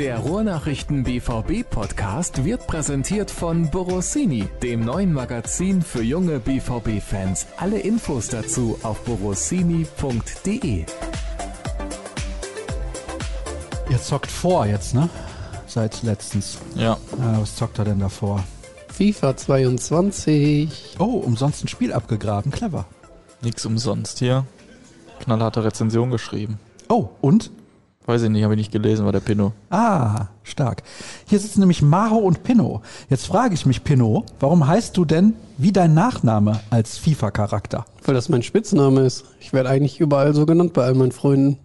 Der Ruhrnachrichten BVB Podcast wird präsentiert von Borossini, dem neuen Magazin für junge BVB Fans. Alle Infos dazu auf borossini.de. Ihr zockt vor jetzt, ne? Seit letztens. Ja. Äh, was zockt er denn davor? FIFA 22. Oh, umsonst ein Spiel abgegraben. Clever. Nix umsonst hier. Knallharte Rezension geschrieben. Oh, und? Weiß ich nicht, habe ich nicht gelesen, war der Pinno. Ah, stark. Hier sitzen nämlich Maro und Pinno. Jetzt frage ich mich, Pinno, warum heißt du denn wie dein Nachname als FIFA-Charakter? Weil das mein Spitzname ist. Ich werde eigentlich überall so genannt bei all meinen Freunden.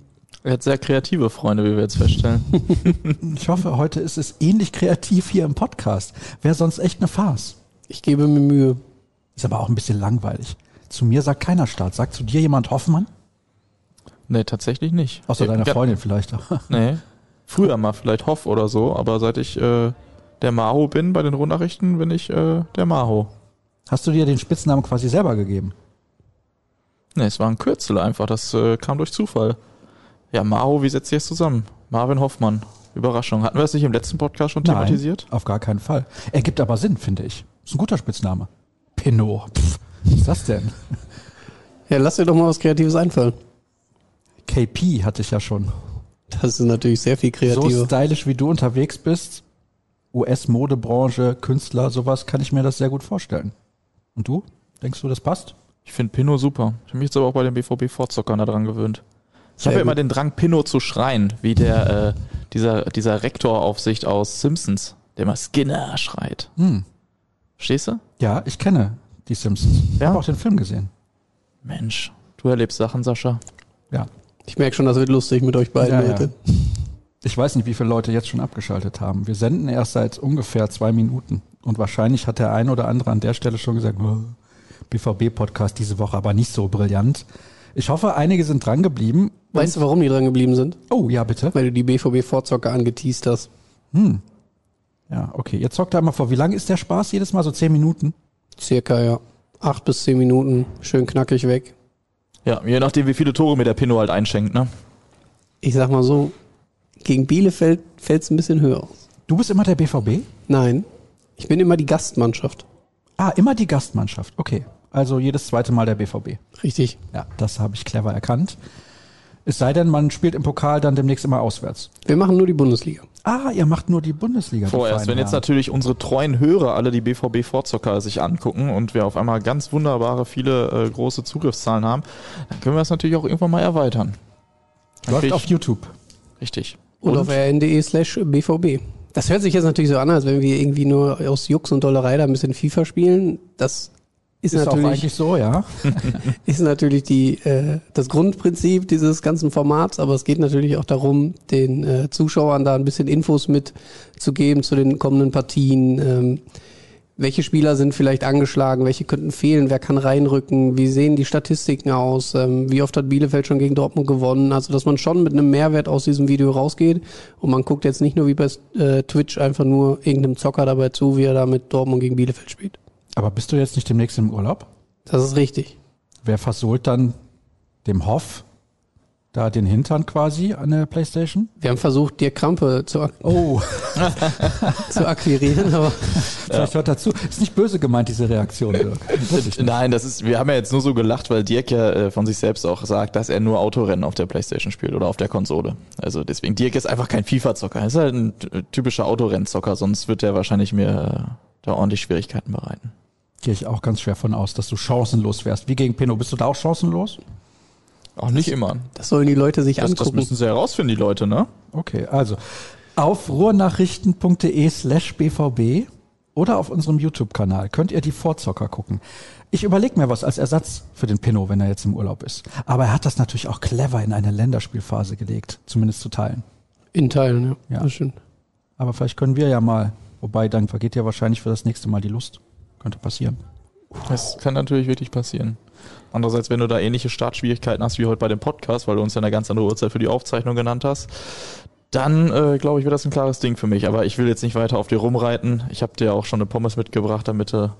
Er hat sehr kreative Freunde, wie wir jetzt feststellen. Ich hoffe, heute ist es ähnlich kreativ hier im Podcast. Wäre sonst echt eine Farce. Ich gebe mir Mühe. Ist aber auch ein bisschen langweilig. Zu mir sagt keiner Start. Sagt zu dir jemand Hoffmann? Nee, tatsächlich nicht. Außer deiner Ja, Freundin vielleicht. Nee. Früher mal vielleicht Hoff oder so, aber seit ich äh, der Maho bin bei den Rundnachrichten, bin ich äh, der Maho. Hast du dir den Spitznamen quasi selber gegeben? Nee, es war ein Kürzel einfach, das äh, kam durch Zufall. Ja, Maho, wie setzt ihr es zusammen? Marvin Hoffmann. Überraschung. Hatten wir das nicht im letzten Podcast schon thematisiert? Nein, auf gar keinen Fall. Ergibt aber Sinn, finde ich. Ist ein guter Spitzname. Pinot. Pff, was ist das denn? Ja, lass dir doch mal was Kreatives einfallen. KP hatte ich ja schon. Das ist natürlich sehr viel So kreativer. stylisch wie du unterwegs bist, US-Modebranche, Künstler, sowas, kann ich mir das sehr gut vorstellen. Und du? Denkst du, das passt? Ich finde Pinot super. Ich habe mich jetzt aber auch bei den BVB-Vorzockern da dran gewöhnt. Ich habe ja immer den Drang, Pinot zu schreien, wie der, äh, dieser, dieser Rektoraufsicht aus Simpsons, der immer Skinner schreit. Hm. Verstehst du? Ja, ich kenne die Simpsons. Ich Ja? habe auch den Film gesehen. Mensch, du erlebst Sachen, Sascha. Ja. Ich merke schon, das wird lustig mit euch beiden Ja, ja. Ich weiß nicht, wie viele Leute jetzt schon abgeschaltet haben. Wir senden erst seit ungefähr zwei Minuten. Und wahrscheinlich hat der ein oder andere an der Stelle schon gesagt, oh, BVB-Podcast diese Woche aber nicht so brillant. Ich hoffe, einige sind dran geblieben. Weißt du, warum die dran geblieben sind? Oh, ja, bitte. Weil du die BVB-Vorzocker angeteased hast. Hm. Ja, okay. Jetzt zockt einmal vor. Wie lang ist der Spaß? Jedes Mal so zehn Minuten? Circa, ja. Acht bis zehn Minuten. Schön knackig weg. Ja, je nachdem, wie viele Tore mir der Pinot halt einschenkt, ne? Ich sag mal so, gegen Bielefeld fällt es ein bisschen höher aus. Du bist immer der BVB? Nein, ich bin immer die Gastmannschaft. Ah, immer die Gastmannschaft. Okay. Also jedes zweite Mal der BVB. Richtig. Ja, das habe ich clever erkannt. Es sei denn, man spielt im Pokal dann demnächst immer auswärts. Wir machen nur die Bundesliga. Ah, ihr macht nur die Bundesliga. Vorerst, wenn jetzt natürlich unsere treuen Hörer alle die BVB-Vorzocker sich angucken und wir auf einmal ganz wunderbare, viele äh, große Zugriffszahlen haben, dann können wir das natürlich auch irgendwann mal erweitern. Läuft krieg auf YouTube. Richtig. Und, auf rn.de slash BVB. Das hört sich jetzt natürlich so an, als wenn wir irgendwie nur aus Jux und Dollerei da ein bisschen FIFA spielen. Das ist, Ist auch natürlich, eigentlich so, ja. ist natürlich die, äh, das Grundprinzip dieses ganzen Formats, aber es geht natürlich auch darum, den äh, Zuschauern da ein bisschen Infos mitzugeben zu den kommenden Partien. Ähm, welche Spieler sind vielleicht angeschlagen, welche könnten fehlen, wer kann reinrücken, wie sehen die Statistiken aus, ähm, wie oft hat Bielefeld schon gegen Dortmund gewonnen, also dass man schon mit einem Mehrwert aus diesem Video rausgeht und man guckt jetzt nicht nur wie bei äh, Twitch einfach nur irgendeinem Zocker dabei zu, wie er da mit Dortmund gegen Bielefeld spielt. Aber bist du jetzt nicht demnächst im Urlaub? Das ist richtig. Wer versohlt dann dem Hoff da den Hintern quasi an der Playstation? Wir haben versucht, dir Krampe zu, ak Oh, zu akquirieren, aber vielleicht hört dazu. Ist nicht böse gemeint, diese Reaktion, Dirk. Nein, das ist, wir haben ja jetzt nur so gelacht, weil Dirk ja äh, von sich selbst auch sagt, dass er nur Autorennen auf der Playstation spielt oder auf der Konsole. Also deswegen, Dirk ist einfach kein FIFA-Zocker. Er ist halt ein typischer Autorennzocker, sonst wird er wahrscheinlich mir äh, da ordentlich Schwierigkeiten bereiten. Gehe ich auch ganz schwer von aus, dass du chancenlos wärst. Wie gegen Pinot. Bist du da auch chancenlos? Auch nicht immer. das sollen die Leute sich Das, das angucken. müssen sie herausfinden, die Leute, ne? Okay, also auf ruhrnachrichten.de slash bvb oder auf unserem YouTube-Kanal könnt ihr die Vorzocker gucken. Ich überlege mir was als Ersatz für den Pinot, wenn er jetzt im Urlaub ist. Aber er hat das natürlich auch clever in eine Länderspielphase gelegt, zumindest zu teilen. In Teilen, ja. Ja. Das stimmt. Aber vielleicht können wir ja mal, wobei dann vergeht ja wahrscheinlich für das nächste Mal die Lust. Könnte passieren. Das kann natürlich wirklich passieren. Andererseits, wenn du da ähnliche Startschwierigkeiten hast wie heute bei dem Podcast, weil du uns ja eine ganz andere Uhrzeit für die Aufzeichnung genannt hast, dann äh, glaube ich, wird das ein klares Ding für mich. Aber ich will jetzt nicht weiter auf dir rumreiten. Ich habe dir auch schon eine Pommes mitgebracht, damit du ein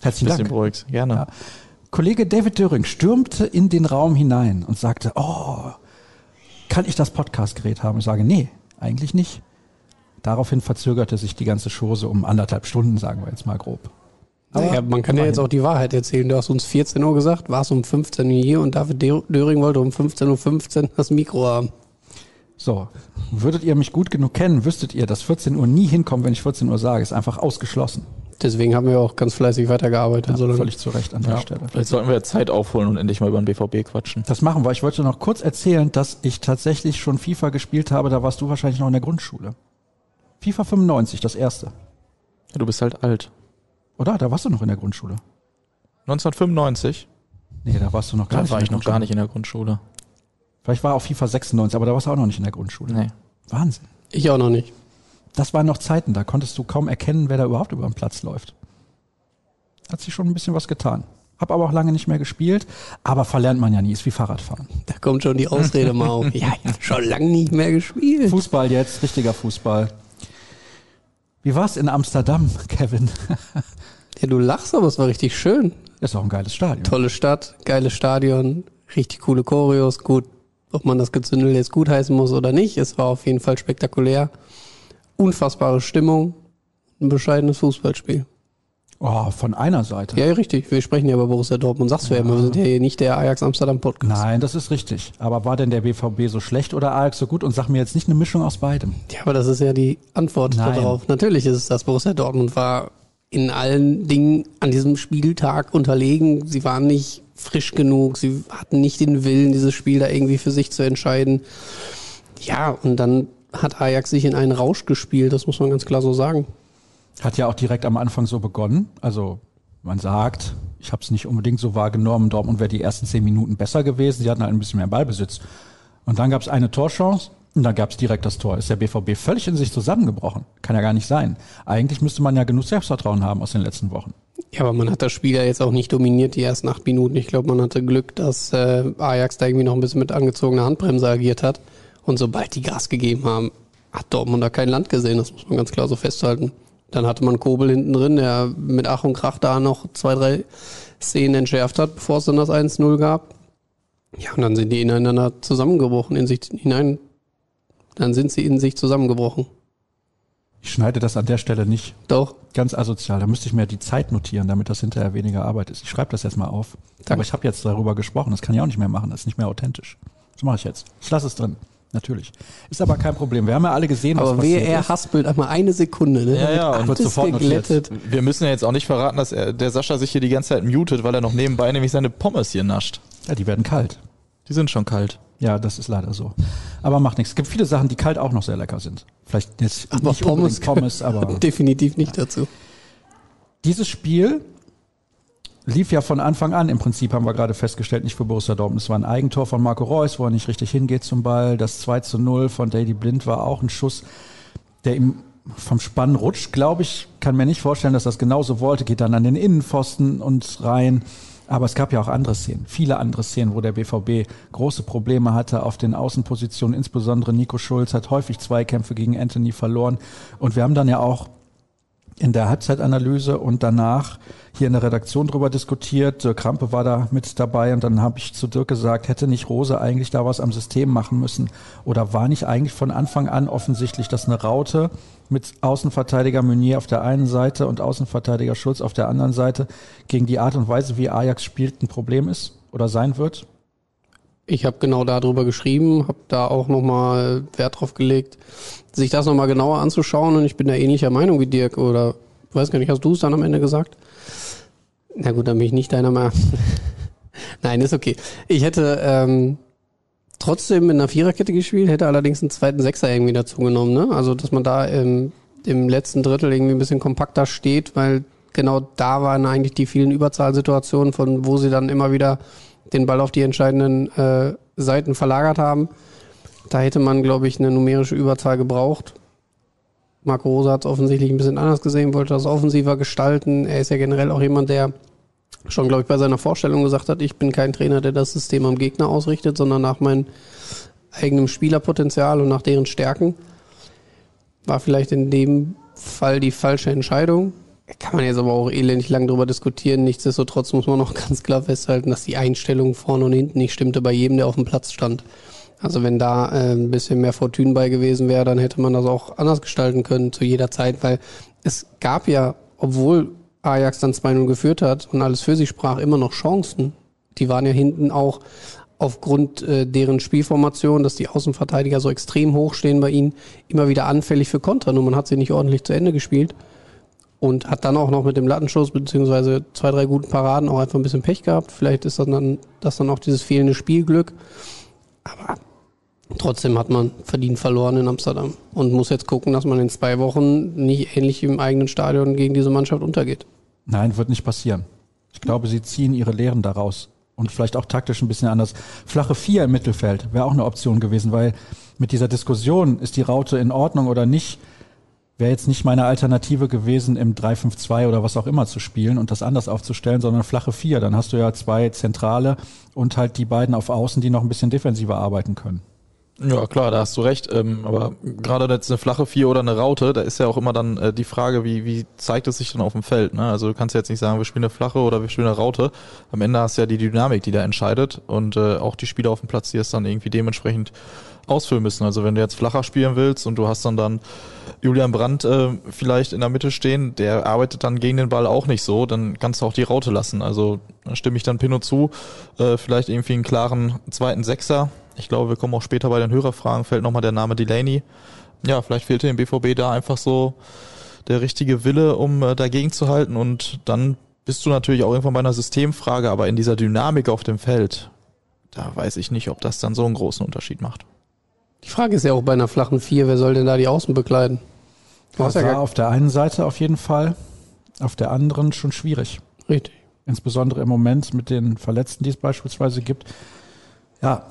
Herzlichen bisschen Dank. beruhigst. Gerne. Ja. Kollege David Döring stürmte in den Raum hinein und sagte, oh, kann ich das Podcastgerät haben? Ich sage, nee, eigentlich nicht. Daraufhin verzögerte sich die ganze Chose um anderthalb Stunden, sagen wir jetzt mal grob. Aber ja, man kann ja jetzt auch die Wahrheit erzählen. Du hast uns 14 Uhr gesagt, war es um 15 Uhr hier und David Döring wollte um 15.15 Uhr das Mikro haben. So, würdet ihr mich gut genug kennen, wüsstet ihr, dass 14 Uhr nie hinkommt, wenn ich 14 Uhr sage. Ist einfach ausgeschlossen. Deswegen haben wir auch ganz fleißig weitergearbeitet. Ja, so völlig zu Recht an der Stelle. Vielleicht sollten wir Zeit aufholen und endlich mal über den BVB quatschen. Das machen wir. Ich wollte noch kurz erzählen, dass ich tatsächlich schon FIFA gespielt habe. Da warst du wahrscheinlich noch in der Grundschule. FIFA 95, das erste. Ja, du bist halt alt. Oder? Da warst du noch in der Grundschule. 1995? Nee, da warst du noch gar da nicht. Da war ich noch gar nicht in der Grundschule. Vielleicht war auch FIFA 96, aber da warst du auch noch nicht in der Grundschule. Nee. Wahnsinn. Ich auch noch nicht. Das waren noch Zeiten, da konntest du kaum erkennen, wer da überhaupt über den Platz läuft. Hat sich schon ein bisschen was getan. Hab aber auch lange nicht mehr gespielt, aber verlernt man ja nie, ist wie Fahrradfahren. Da kommt schon die Ausrede mal auf. Ja, ja, schon lange nicht mehr gespielt. Fußball jetzt, richtiger Fußball. Wie war's in Amsterdam, Kevin? Ja, du lachst, aber es war richtig schön. Ist auch ein geiles Stadion. Tolle Stadt, geiles Stadion, richtig coole Choreos. Gut, ob man das Gezündel jetzt gut heißen muss oder nicht, es war auf jeden Fall spektakulär. Unfassbare Stimmung, ein bescheidenes Fußballspiel. Oh, von einer Seite. Ja, richtig. Wir sprechen ja über Borussia Dortmund. Sagst du ja immer, wir sind ja hier nicht der Ajax Amsterdam Podcast. Nein, das ist richtig. Aber war denn der BVB so schlecht oder Ajax so gut? Und sag mir jetzt nicht eine Mischung aus beidem. Ja, aber das ist ja die Antwort Nein. darauf. Natürlich ist es das. Borussia Dortmund war in allen Dingen an diesem Spieltag unterlegen. Sie waren nicht frisch genug. Sie hatten nicht den Willen, dieses Spiel da irgendwie für sich zu entscheiden. Ja, und dann hat Ajax sich in einen Rausch gespielt. Das muss man ganz klar so sagen. Hat ja auch direkt am Anfang so begonnen. Also man sagt, ich habe es nicht unbedingt so wahrgenommen, Dortmund wäre die ersten zehn Minuten besser gewesen. Sie hatten halt ein bisschen mehr Ballbesitz. Und dann gab es eine Torchance und dann gab es direkt das Tor. Ist der BVB völlig in sich zusammengebrochen? Kann ja gar nicht sein. Eigentlich müsste man ja genug Selbstvertrauen haben aus den letzten Wochen. Ja, aber man hat das Spiel ja jetzt auch nicht dominiert, die ersten acht Minuten. Ich glaube, man hatte Glück, dass äh, Ajax da irgendwie noch ein bisschen mit angezogener Handbremse agiert hat. Und sobald die Gas gegeben haben, hat Dortmund da kein Land gesehen. Das muss man ganz klar so festhalten. Dann hatte man Kobel hinten drin, der mit Ach und Krach da noch zwei, drei Szenen entschärft hat, bevor es dann das 1-0 gab. Ja, und dann sind die ineinander zusammengebrochen, in sich hinein. Dann sind sie in sich zusammengebrochen. Ich schneide das an der Stelle nicht. Doch. Ganz asozial. Da müsste ich mir die Zeit notieren, damit das hinterher weniger Arbeit ist. Ich schreibe das jetzt mal auf. Danke. Aber ich habe jetzt darüber gesprochen. Das kann ich auch nicht mehr machen. Das ist nicht mehr authentisch. Das mache ich jetzt. Ich lasse es drin. Natürlich. Ist aber kein Problem. Wir haben ja alle gesehen, was Aber passiert er ist. haspelt einmal eine Sekunde. Ne? Ja, ja, und wird sofort notiert. geglättet. Wir müssen ja jetzt auch nicht verraten, dass er, der Sascha sich hier die ganze Zeit mutet, weil er noch nebenbei nämlich seine Pommes hier nascht. Ja, die werden kalt. Die sind schon kalt. Ja, das ist leider so. Aber macht nichts. Es gibt viele Sachen, die kalt auch noch sehr lecker sind. Vielleicht jetzt Aber nicht Pommes, Pommes, aber definitiv nicht dazu. dieses Spiel lief ja von Anfang an, im Prinzip haben wir gerade festgestellt, nicht für Borussia Dortmund. Es war ein Eigentor von Marco Reus, wo er nicht richtig hingeht zum Ball. Das 2 zu 0 von Daley Blind war auch ein Schuss, der ihm vom Spann rutscht, glaube ich. Kann mir nicht vorstellen, dass das genauso wollte. Geht dann an den Innenpfosten und rein. Aber es gab ja auch andere Szenen, viele andere Szenen, wo der BVB große Probleme hatte auf den Außenpositionen. Insbesondere Nico Schulz hat häufig Zweikämpfe gegen Anthony verloren. Und wir haben dann ja auch in der Halbzeitanalyse und danach hier in der Redaktion drüber diskutiert. Dirk Krampe war da mit dabei und dann habe ich zu Dirk gesagt, hätte nicht Rose eigentlich da was am System machen müssen oder war nicht eigentlich von Anfang an offensichtlich, dass eine Raute mit Außenverteidiger Meunier auf der einen Seite und Außenverteidiger Schulz auf der anderen Seite gegen die Art und Weise, wie Ajax spielt, ein Problem ist oder sein wird? Ich habe genau darüber geschrieben, habe da auch nochmal Wert drauf gelegt, sich das nochmal genauer anzuschauen und ich bin da ähnlicher Meinung wie Dirk oder weiß gar nicht, hast du es dann am Ende gesagt? Na gut, dann bin ich nicht deiner Meinung. Nein, ist okay. Ich hätte ähm, trotzdem mit einer Viererkette gespielt, hätte allerdings einen zweiten Sechser irgendwie dazu genommen. Ne? Also, dass man da im, im letzten Drittel irgendwie ein bisschen kompakter steht, weil genau da waren eigentlich die vielen Überzahlsituationen, von wo sie dann immer wieder den Ball auf die entscheidenden äh, Seiten verlagert haben. Da hätte man, glaube ich, eine numerische Überzahl gebraucht. Marco Rosa hat es offensichtlich ein bisschen anders gesehen, wollte das offensiver gestalten. Er ist ja generell auch jemand, der schon, glaube ich, bei seiner Vorstellung gesagt hat, ich bin kein Trainer, der das System am Gegner ausrichtet, sondern nach meinem eigenen Spielerpotenzial und nach deren Stärken. War vielleicht in dem Fall die falsche Entscheidung. Kann man jetzt aber auch elendig lang drüber diskutieren. Nichtsdestotrotz muss man noch ganz klar festhalten, dass die Einstellung vorne und hinten nicht stimmte bei jedem, der auf dem Platz stand. Also wenn da äh, ein bisschen mehr Fortune bei gewesen wäre, dann hätte man das auch anders gestalten können zu jeder Zeit, weil es gab ja, obwohl Ajax dann 2-0 geführt hat und alles für sich sprach, immer noch Chancen. Die waren ja hinten auch aufgrund äh, deren Spielformation, dass die Außenverteidiger so extrem hoch stehen bei ihnen, immer wieder anfällig für Konter. Nur man hat sie nicht ordentlich zu Ende gespielt und hat dann auch noch mit dem Lattenschuss beziehungsweise zwei, drei guten Paraden auch einfach ein bisschen Pech gehabt. Vielleicht ist das dann, das dann auch dieses fehlende Spielglück. Aber trotzdem hat man verdient verloren in Amsterdam und muss jetzt gucken, dass man in zwei Wochen nicht ähnlich im eigenen Stadion gegen diese Mannschaft untergeht. Nein, wird nicht passieren. Ich glaube, sie ziehen ihre Lehren daraus. Und vielleicht auch taktisch ein bisschen anders. Flache Vier im Mittelfeld wäre auch eine Option gewesen, weil mit dieser Diskussion, ist die Raute in Ordnung oder nicht, wäre jetzt nicht meine Alternative gewesen, im 3-5-2 oder was auch immer zu spielen und das anders aufzustellen, sondern flache Vier. Dann hast du ja zwei Zentrale und halt die beiden auf Außen, die noch ein bisschen defensiver arbeiten können. Ja, klar, da hast du recht. Ähm, aber gerade jetzt eine flache Vier oder eine Raute, da ist ja auch immer dann äh, die Frage, wie, wie zeigt es sich dann auf dem Feld? Ne? Also du kannst jetzt nicht sagen, wir spielen eine flache oder wir spielen eine Raute. Am Ende hast du ja die Dynamik, die da entscheidet und äh, auch die Spieler auf dem Platz, die es dann irgendwie dementsprechend ausfüllen müssen. Also wenn du jetzt flacher spielen willst und du hast dann dann Julian Brandt äh, vielleicht in der Mitte stehen, der arbeitet dann gegen den Ball auch nicht so, dann kannst du auch die Raute lassen. Also da stimme ich dann Pino zu. Äh, vielleicht irgendwie einen klaren zweiten Sechser. Ich glaube, wir kommen auch später bei den Hörerfragen, fällt nochmal der Name Delaney. Ja, vielleicht fehlte dem BVB da einfach so der richtige Wille, um äh, dagegen zu halten und dann bist du natürlich auch irgendwann bei einer Systemfrage, aber in dieser Dynamik auf dem Feld, da weiß ich nicht, ob das dann so einen großen Unterschied macht. Die Frage ist ja auch bei einer flachen Vier, wer soll denn da die Außen bekleiden? Das war ja auf der einen Seite auf jeden Fall, auf der anderen schon schwierig. Richtig. Insbesondere im Moment mit den Verletzten, die es beispielsweise gibt. Ja,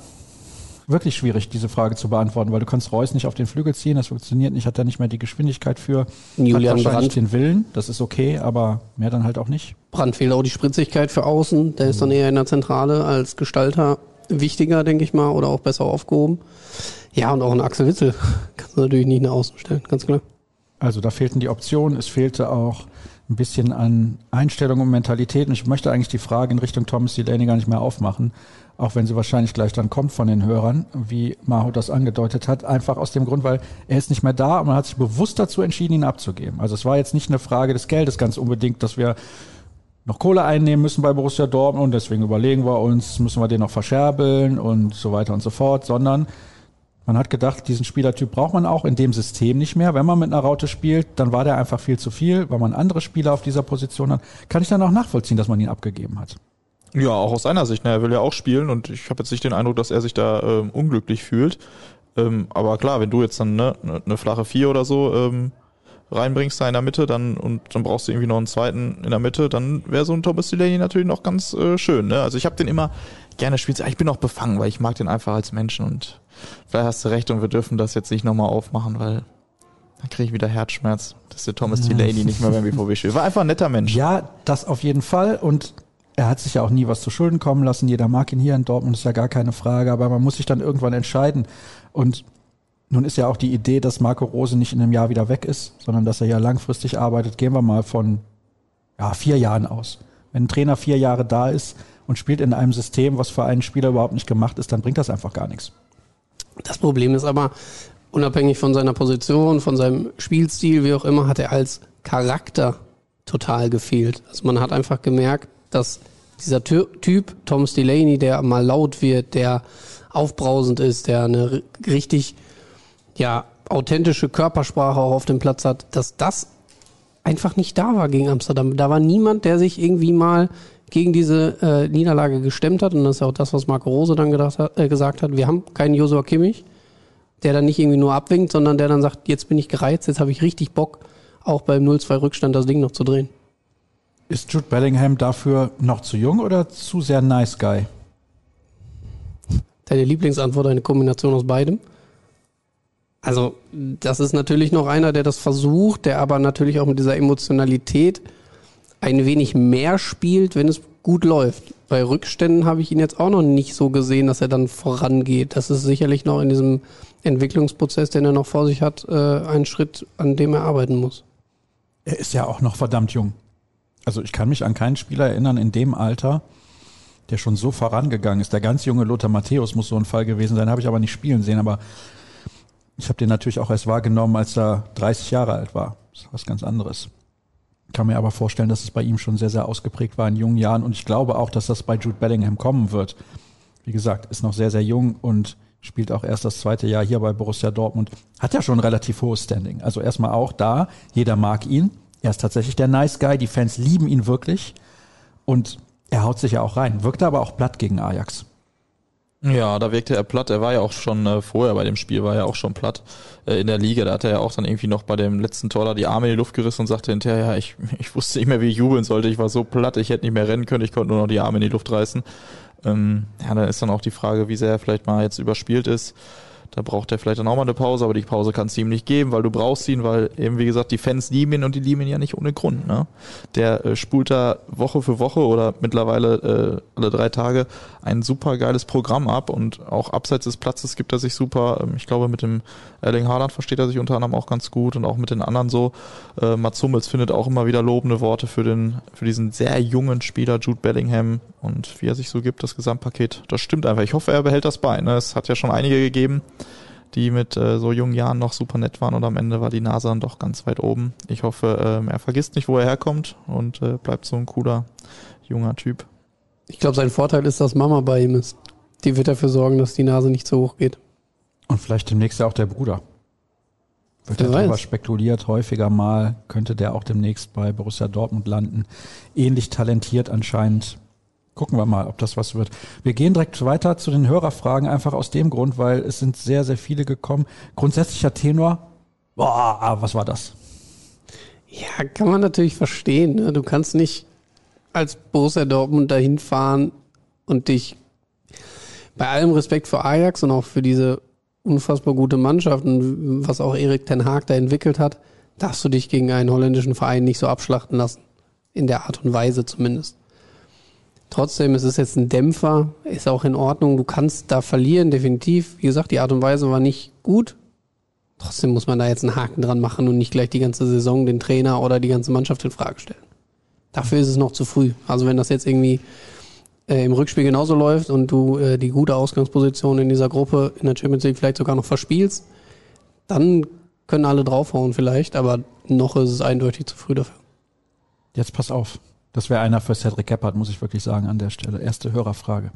wirklich schwierig, diese Frage zu beantworten, weil du kannst Reus nicht auf den Flügel ziehen, das funktioniert nicht, hat er nicht mehr die Geschwindigkeit für. Julian hat wahrscheinlich Brandt. den Willen, das ist okay, aber mehr dann halt auch nicht. Brand fehlt auch die Spritzigkeit für außen. Der ist dann eher in der Zentrale als Gestalter wichtiger, denke ich mal, oder auch besser aufgehoben. Ja, und auch ein Axel Witzel kannst du natürlich nicht nach außen stellen, ganz klar. Also da fehlten die Optionen, es fehlte auch ein bisschen an Einstellung und Mentalität. Und ich möchte eigentlich die Frage in Richtung Thomas Delaney gar nicht mehr aufmachen, auch wenn sie wahrscheinlich gleich dann kommt von den Hörern, wie Maho das angedeutet hat. Einfach aus dem Grund, weil er ist nicht mehr da und man hat sich bewusst dazu entschieden, ihn abzugeben. Also es war jetzt nicht eine Frage des Geldes ganz unbedingt, dass wir noch Kohle einnehmen müssen bei Borussia Dortmund und deswegen überlegen wir uns, müssen wir den noch verscherbeln und so weiter und so fort, sondern man hat gedacht, diesen Spielertyp braucht man auch in dem System nicht mehr. Wenn man mit einer Raute spielt, dann war der einfach viel zu viel, weil man andere Spieler auf dieser Position hat. Kann ich dann auch nachvollziehen, dass man ihn abgegeben hat. Ja, auch aus seiner Sicht. Ne, er will ja auch spielen und ich habe jetzt nicht den Eindruck, dass er sich da ähm, unglücklich fühlt. Ähm, aber klar, wenn du jetzt dann ne, ne, eine flache Vier oder so ähm, reinbringst da in der Mitte, dann und dann brauchst du irgendwie noch einen zweiten in der Mitte, dann wäre so ein Thomas Delaney natürlich noch ganz äh, schön. Ne? Also ich habe den immer gerne spielt. Ich bin auch befangen, weil ich mag den einfach als Menschen und vielleicht hast du recht und wir dürfen das jetzt nicht nochmal aufmachen, weil dann kriege ich wieder Herzschmerz, dass der Thomas Delaney nicht mehr beim BVB spielt. War einfach ein netter Mensch. Ja, das auf jeden Fall und er hat sich ja auch nie was zu Schulden kommen lassen. Jeder mag ihn hier in Dortmund, ist ja gar keine Frage, aber man muss sich dann irgendwann entscheiden und nun ist ja auch die Idee, dass Marco Rose nicht in einem Jahr wieder weg ist, sondern dass er ja langfristig arbeitet. Gehen wir mal von ja, vier Jahren aus. Wenn ein Trainer vier Jahre da ist und spielt in einem System, was für einen Spieler überhaupt nicht gemacht ist, dann bringt das einfach gar nichts. Das Problem ist aber, unabhängig von seiner Position, von seinem Spielstil, wie auch immer, hat er als Charakter total gefehlt. Also man hat einfach gemerkt, dass dieser Ty Typ, Thomas Delaney, der mal laut wird, der aufbrausend ist, der eine richtig, ja, authentische Körpersprache auch auf dem Platz hat, dass das einfach nicht da war gegen Amsterdam. Da war niemand, der sich irgendwie mal gegen diese äh, Niederlage gestemmt hat. Und das ist ja auch das, was Marco Rose dann hat, äh, gesagt hat. Wir haben keinen Josua Kimmich, der dann nicht irgendwie nur abwinkt, sondern der dann sagt, jetzt bin ich gereizt, jetzt habe ich richtig Bock, auch beim 0-2 Rückstand das Ding noch zu drehen. Ist Jude Bellingham dafür noch zu jung oder zu sehr nice guy? Deine Lieblingsantwort eine Kombination aus beidem? Also, das ist natürlich noch einer, der das versucht, der aber natürlich auch mit dieser Emotionalität ein wenig mehr spielt, wenn es gut läuft. Bei Rückständen habe ich ihn jetzt auch noch nicht so gesehen, dass er dann vorangeht. Das ist sicherlich noch in diesem Entwicklungsprozess, den er noch vor sich hat, äh, ein Schritt, an dem er arbeiten muss. Er ist ja auch noch verdammt jung. Also ich kann mich an keinen Spieler erinnern in dem Alter, der schon so vorangegangen ist. Der ganz junge Lothar Matthäus muss so ein Fall gewesen sein, habe ich aber nicht spielen sehen, aber ich habe den natürlich auch erst wahrgenommen, als er 30 Jahre alt war. Das ist was ganz anderes. Kann mir aber vorstellen, dass es bei ihm schon sehr, sehr ausgeprägt war in jungen Jahren und ich glaube auch, dass das bei Jude Bellingham kommen wird. Wie gesagt, ist noch sehr, sehr jung und spielt auch erst das zweite Jahr hier bei Borussia Dortmund. Hat ja schon ein relativ hohes Standing. Also erstmal auch da, jeder mag ihn. Er ist tatsächlich der Nice Guy, die Fans lieben ihn wirklich und er haut sich ja auch rein. Wirkte aber auch platt gegen Ajax. Ja, da wirkte er platt. Er war ja auch schon äh, vorher bei dem Spiel, war ja auch schon platt äh, in der Liga. Da hat er ja auch dann irgendwie noch bei dem letzten Tor da die Arme in die Luft gerissen und sagte hinterher, ja, ich, ich wusste nicht mehr, wie ich jubeln sollte. Ich war so platt, ich hätte nicht mehr rennen können, ich konnte nur noch die Arme in die Luft reißen. Ähm, ja, da ist dann auch die Frage, wie sehr er vielleicht mal jetzt überspielt ist. Da braucht er vielleicht dann auch mal eine Pause, aber die Pause kannst du ihm nicht geben, weil du brauchst ihn, weil eben, wie gesagt, die Fans lieben ihn und die lieben ihn ja nicht ohne Grund. Ne? Der äh, spult da Woche für Woche oder mittlerweile äh, alle drei Tage ein super geiles Programm ab und auch abseits des Platzes gibt er sich super. Ähm, ich glaube, mit dem Erling Haaland versteht er sich unter anderem auch ganz gut und auch mit den anderen so. Äh, Mats Hummels findet auch immer wieder lobende Worte für den, für diesen sehr jungen Spieler Jude Bellingham und wie er sich so gibt, das Gesamtpaket. Das stimmt einfach. Ich hoffe, er behält das bei. Ne? Es hat ja schon einige gegeben die mit äh, so jungen Jahren noch super nett waren und am Ende war die Nase dann doch ganz weit oben. Ich hoffe, ähm, er vergisst nicht, wo er herkommt und äh, bleibt so ein cooler, junger Typ. Ich glaube, sein Vorteil ist, dass Mama bei ihm ist. Die wird dafür sorgen, dass die Nase nicht so hoch geht. Und vielleicht demnächst ja auch der Bruder. Wird ja Wer darüber spekuliert, häufiger mal könnte der auch demnächst bei Borussia Dortmund landen. Ähnlich talentiert anscheinend. Gucken wir mal, ob das was wird. Wir gehen direkt weiter zu den Hörerfragen, einfach aus dem Grund, weil es sind sehr, sehr viele gekommen. Grundsätzlicher Tenor. Boah, ah, was war das? Ja, kann man natürlich verstehen. Ne? Du kannst nicht als Borussia Dortmund dahin fahren und dich bei allem Respekt für Ajax und auch für diese unfassbar gute Mannschaft und was auch Erik Ten Haag da entwickelt hat, darfst du dich gegen einen holländischen Verein nicht so abschlachten lassen. In der Art und Weise zumindest. Trotzdem, es ist jetzt ein Dämpfer, ist auch in Ordnung. Du kannst da verlieren, definitiv. Wie gesagt, die Art und Weise war nicht gut. Trotzdem muss man da jetzt einen Haken dran machen und nicht gleich die ganze Saison den Trainer oder die ganze Mannschaft in Frage stellen. Dafür ist es noch zu früh. Also wenn das jetzt irgendwie äh, im Rückspiel genauso läuft und du äh, die gute Ausgangsposition in dieser Gruppe in der Champions League vielleicht sogar noch verspielst, dann können alle draufhauen vielleicht, aber noch ist es eindeutig zu früh dafür. Jetzt pass auf. Das wäre einer für Cedric Gebhardt, muss ich wirklich sagen, an der Stelle. Erste Hörerfrage.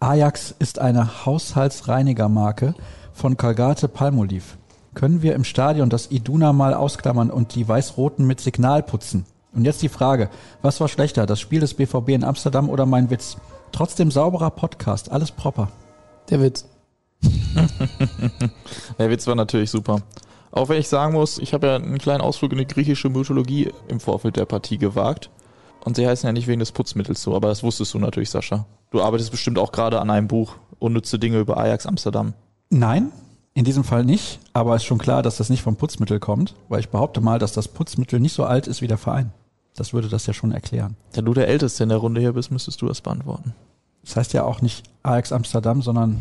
Ajax ist eine Haushaltsreinigermarke von Calgate Palmolive. Können wir im Stadion das Iduna mal ausklammern und die Weiß-Roten mit Signal putzen? Und jetzt die Frage, was war schlechter, das Spiel des BVB in Amsterdam oder mein Witz? Trotzdem sauberer Podcast, alles proper. Der Witz. Der Witz war natürlich super. Auch wenn ich sagen muss, ich habe ja einen kleinen Ausflug in die griechische Mythologie im Vorfeld der Partie gewagt. Und sie heißen ja nicht wegen des Putzmittels so, aber das wusstest du natürlich, Sascha. Du arbeitest bestimmt auch gerade an einem Buch, Unnütze Dinge über Ajax Amsterdam. Nein, in diesem Fall nicht, aber ist schon klar, dass das nicht vom Putzmittel kommt, weil ich behaupte mal, dass das Putzmittel nicht so alt ist wie der Verein. Das würde das ja schon erklären. Da du der Älteste in der Runde hier bist, müsstest du das beantworten. Das heißt ja auch nicht Ajax Amsterdam, sondern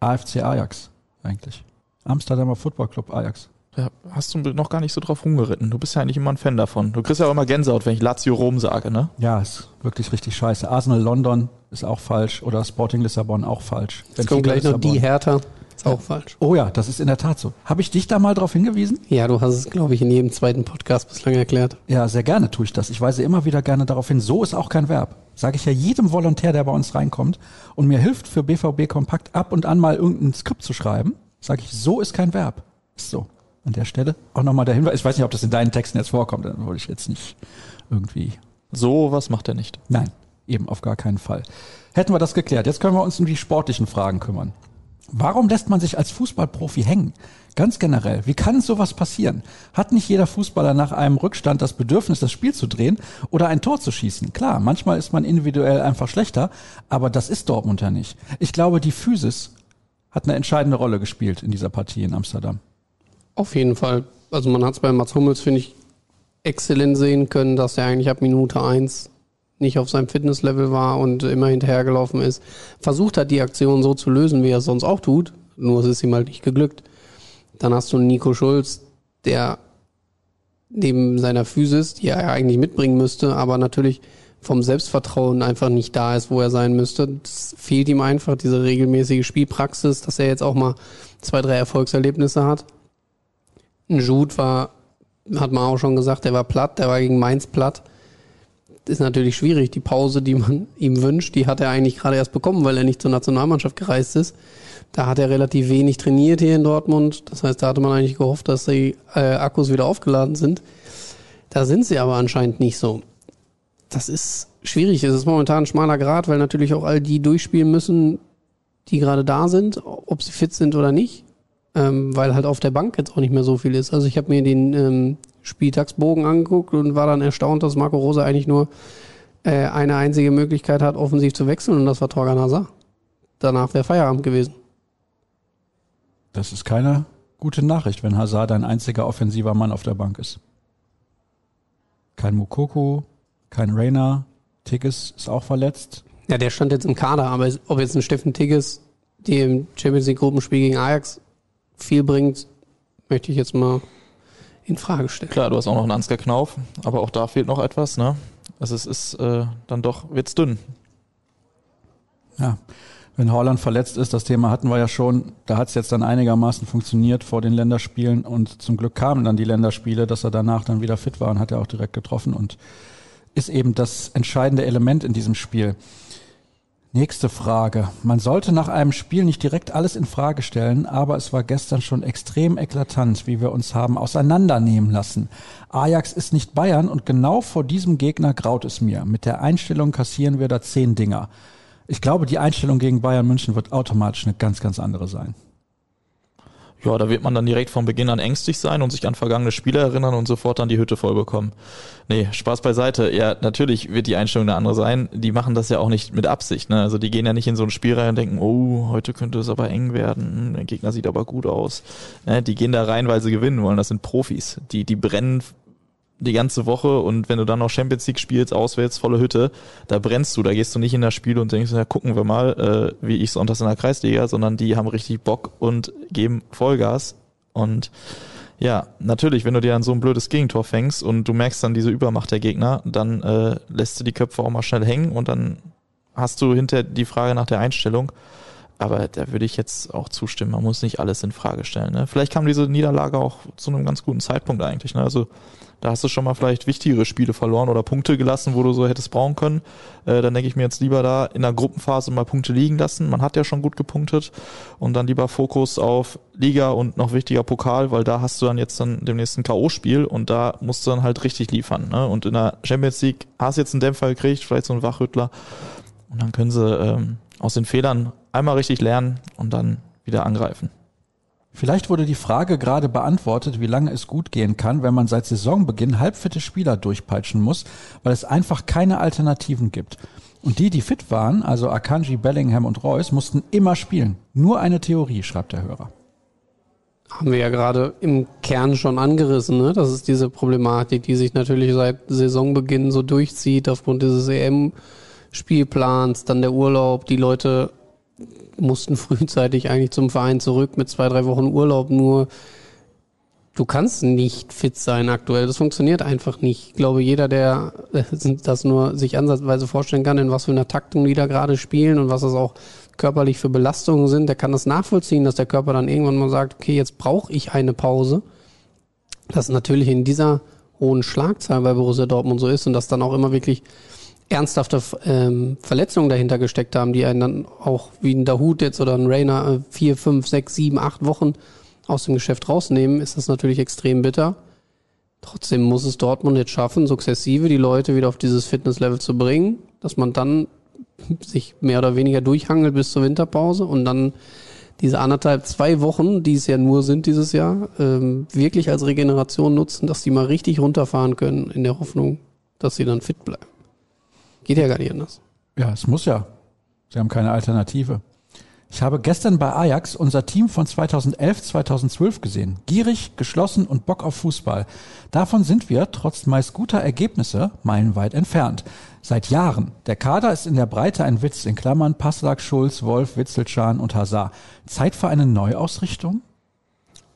AFC Ajax eigentlich. Amsterdamer Football Club Ajax. Da hast du noch gar nicht so drauf rumgeritten. Du bist ja eigentlich immer ein Fan davon. Du kriegst ja auch immer Gänsehaut, wenn ich Lazio Rom sage, ne? Ja, ist wirklich richtig scheiße. Arsenal London ist auch falsch oder Sporting Lissabon auch falsch. Jetzt kommt gleich noch die. Hertha. Ist auch falsch. Oh ja, das ist in der Tat so. Habe ich dich da mal drauf hingewiesen? Ja, du hast es, glaube ich, in jedem zweiten Podcast bislang erklärt. Ja, sehr gerne tue ich das. Ich weise immer wieder gerne darauf hin. So ist auch kein Verb. Sage ich ja jedem Volontär, der bei uns reinkommt und mir hilft für BVB Kompakt ab und an mal irgendein Skript zu schreiben, sage ich, so ist kein Verb. Ist so. An der Stelle auch nochmal der Hinweis. Ich weiß nicht, ob das in deinen Texten jetzt vorkommt. Dann wollte ich jetzt nicht irgendwie. So was macht er nicht. Nein, eben auf gar keinen Fall. Hätten wir das geklärt. Jetzt können wir uns um die sportlichen Fragen kümmern. Warum lässt man sich als Fußballprofi hängen? Ganz generell, wie kann sowas passieren? Hat nicht jeder Fußballer nach einem Rückstand das Bedürfnis, das Spiel zu drehen oder ein Tor zu schießen? Klar, manchmal ist man individuell einfach schlechter, aber das ist Dortmund ja nicht. Ich glaube, die Physis hat eine entscheidende Rolle gespielt in dieser Partie in Amsterdam. Auf jeden Fall. Also man hat es bei Mats Hummels, finde ich, exzellent sehen können, dass er eigentlich ab Minute eins nicht auf seinem Fitnesslevel war und immer hinterhergelaufen ist. Versucht hat, die Aktion so zu lösen, wie er es sonst auch tut, nur es ist ihm halt nicht geglückt. Dann hast du Nico Schulz, der neben seiner Physis, die er eigentlich mitbringen müsste, aber natürlich vom Selbstvertrauen einfach nicht da ist, wo er sein müsste. Es fehlt ihm einfach diese regelmäßige Spielpraxis, dass er jetzt auch mal zwei, drei Erfolgserlebnisse hat. Ein Jude war, hat man auch schon gesagt, der war platt, der war gegen Mainz platt. ist natürlich schwierig. Die Pause, die man ihm wünscht, die hat er eigentlich gerade erst bekommen, weil er nicht zur Nationalmannschaft gereist ist. Da hat er relativ wenig trainiert hier in Dortmund. Das heißt, da hatte man eigentlich gehofft, dass die äh, Akkus wieder aufgeladen sind. Da sind sie aber anscheinend nicht so das ist schwierig. Es ist momentan ein schmaler Grad, weil natürlich auch all die durchspielen müssen, die gerade da sind, ob sie fit sind oder nicht, ähm, weil halt auf der Bank jetzt auch nicht mehr so viel ist. Also ich habe mir den ähm, Spieltagsbogen angeguckt und war dann erstaunt, dass Marco Rose eigentlich nur äh, eine einzige Möglichkeit hat, offensiv zu wechseln und das war Torgan Hazard. Danach wäre Feierabend gewesen. Das ist keine gute Nachricht, wenn Hazard ein einziger offensiver Mann auf der Bank ist. Kein Mukoko, kein Rainer. Tigges ist auch verletzt. Ja, der stand jetzt im Kader, aber ob jetzt ein Steffen Tigges, die im Champions League Gruppenspiel gegen Ajax viel bringt, möchte ich jetzt mal in Frage stellen. Klar, du hast auch noch einen Ansgar Knauf, aber auch da fehlt noch etwas, ne? Also es ist äh, dann doch, wird's dünn. Ja, wenn Holland verletzt ist, das Thema hatten wir ja schon, da hat es jetzt dann einigermaßen funktioniert vor den Länderspielen und zum Glück kamen dann die Länderspiele, dass er danach dann wieder fit war und hat er auch direkt getroffen und ist eben das entscheidende Element in diesem Spiel. Nächste Frage. Man sollte nach einem Spiel nicht direkt alles in Frage stellen, aber es war gestern schon extrem eklatant, wie wir uns haben auseinandernehmen lassen. Ajax ist nicht Bayern und genau vor diesem Gegner graut es mir. Mit der Einstellung kassieren wir da zehn Dinger. Ich glaube, die Einstellung gegen Bayern München wird automatisch eine ganz, ganz andere sein ja, da wird man dann direkt von Beginn an ängstlich sein und sich an vergangene Spiele erinnern und sofort dann die Hütte voll bekommen. Nee, Spaß beiseite. Ja, natürlich wird die Einstellung eine andere sein. Die machen das ja auch nicht mit Absicht. Ne? Also die gehen ja nicht in so ein Spiel rein und denken, oh, heute könnte es aber eng werden. Der Gegner sieht aber gut aus. Ne? Die gehen da rein, weil sie gewinnen wollen. Das sind Profis. Die, die brennen die ganze Woche und wenn du dann noch Champions League spielst, auswärts, volle Hütte, da brennst du, da gehst du nicht in das Spiel und denkst, ja, gucken wir mal, äh, wie ich sonntags in der Kreisliga, sondern die haben richtig Bock und geben Vollgas und ja, natürlich, wenn du dir an so ein blödes Gegentor fängst und du merkst dann diese Übermacht der Gegner, dann äh, lässt du die Köpfe auch mal schnell hängen und dann hast du hinter die Frage nach der Einstellung. Aber da würde ich jetzt auch zustimmen. Man muss nicht alles in Frage stellen. Ne? Vielleicht kam diese Niederlage auch zu einem ganz guten Zeitpunkt eigentlich. Ne? Also da hast du schon mal vielleicht wichtigere Spiele verloren oder Punkte gelassen, wo du so hättest brauchen können. Äh, dann denke ich mir jetzt lieber da in der Gruppenphase mal Punkte liegen lassen. Man hat ja schon gut gepunktet und dann lieber Fokus auf Liga und noch wichtiger Pokal, weil da hast du dann jetzt dann dem nächsten K.O.-Spiel und da musst du dann halt richtig liefern. Ne? Und in der Champions League hast du jetzt einen Dämpfer gekriegt, vielleicht so einen Wachrüttler und dann können sie ähm, aus den Fehlern einmal richtig lernen und dann wieder angreifen. Vielleicht wurde die Frage gerade beantwortet, wie lange es gut gehen kann, wenn man seit Saisonbeginn halbfitte Spieler durchpeitschen muss, weil es einfach keine Alternativen gibt. Und die, die fit waren, also Akanji, Bellingham und Reus, mussten immer spielen. Nur eine Theorie, schreibt der Hörer. Haben wir ja gerade im Kern schon angerissen, ne? Das ist diese Problematik, die sich natürlich seit Saisonbeginn so durchzieht, aufgrund dieses EM-Spielplans, dann der Urlaub, die Leute mussten frühzeitig eigentlich zum Verein zurück mit zwei, drei Wochen Urlaub. Nur du kannst nicht fit sein aktuell. Das funktioniert einfach nicht. Ich glaube, jeder, der das nur sich ansatzweise vorstellen kann, in was für einer Taktung die da gerade spielen und was das auch körperlich für Belastungen sind, der kann das nachvollziehen, dass der Körper dann irgendwann mal sagt, okay, jetzt brauche ich eine Pause. Das natürlich in dieser hohen Schlagzahl bei Borussia Dortmund so ist und das dann auch immer wirklich ernsthafte ähm, Verletzungen dahinter gesteckt haben, die einen dann auch wie ein Dahut jetzt oder ein Rainer äh, vier, fünf, sechs, sieben, acht Wochen aus dem Geschäft rausnehmen, ist das natürlich extrem bitter. Trotzdem muss es Dortmund jetzt schaffen, sukzessive die Leute wieder auf dieses Fitnesslevel zu bringen, dass man dann sich mehr oder weniger durchhangelt bis zur Winterpause und dann diese anderthalb, zwei Wochen, die es ja nur sind dieses Jahr, ähm, wirklich als Regeneration nutzen, dass die mal richtig runterfahren können in der Hoffnung, dass sie dann fit bleiben. Geht ja gar nicht anders. Ja, es muss ja. Sie haben keine Alternative. Ich habe gestern bei Ajax unser Team von 2011, 2012 gesehen. Gierig, geschlossen und Bock auf Fußball. Davon sind wir, trotz meist guter Ergebnisse, meilenweit entfernt. Seit Jahren. Der Kader ist in der Breite ein Witz, in Klammern Passlack, Schulz, Wolf, Witzelschan und Hazard. Zeit für eine Neuausrichtung?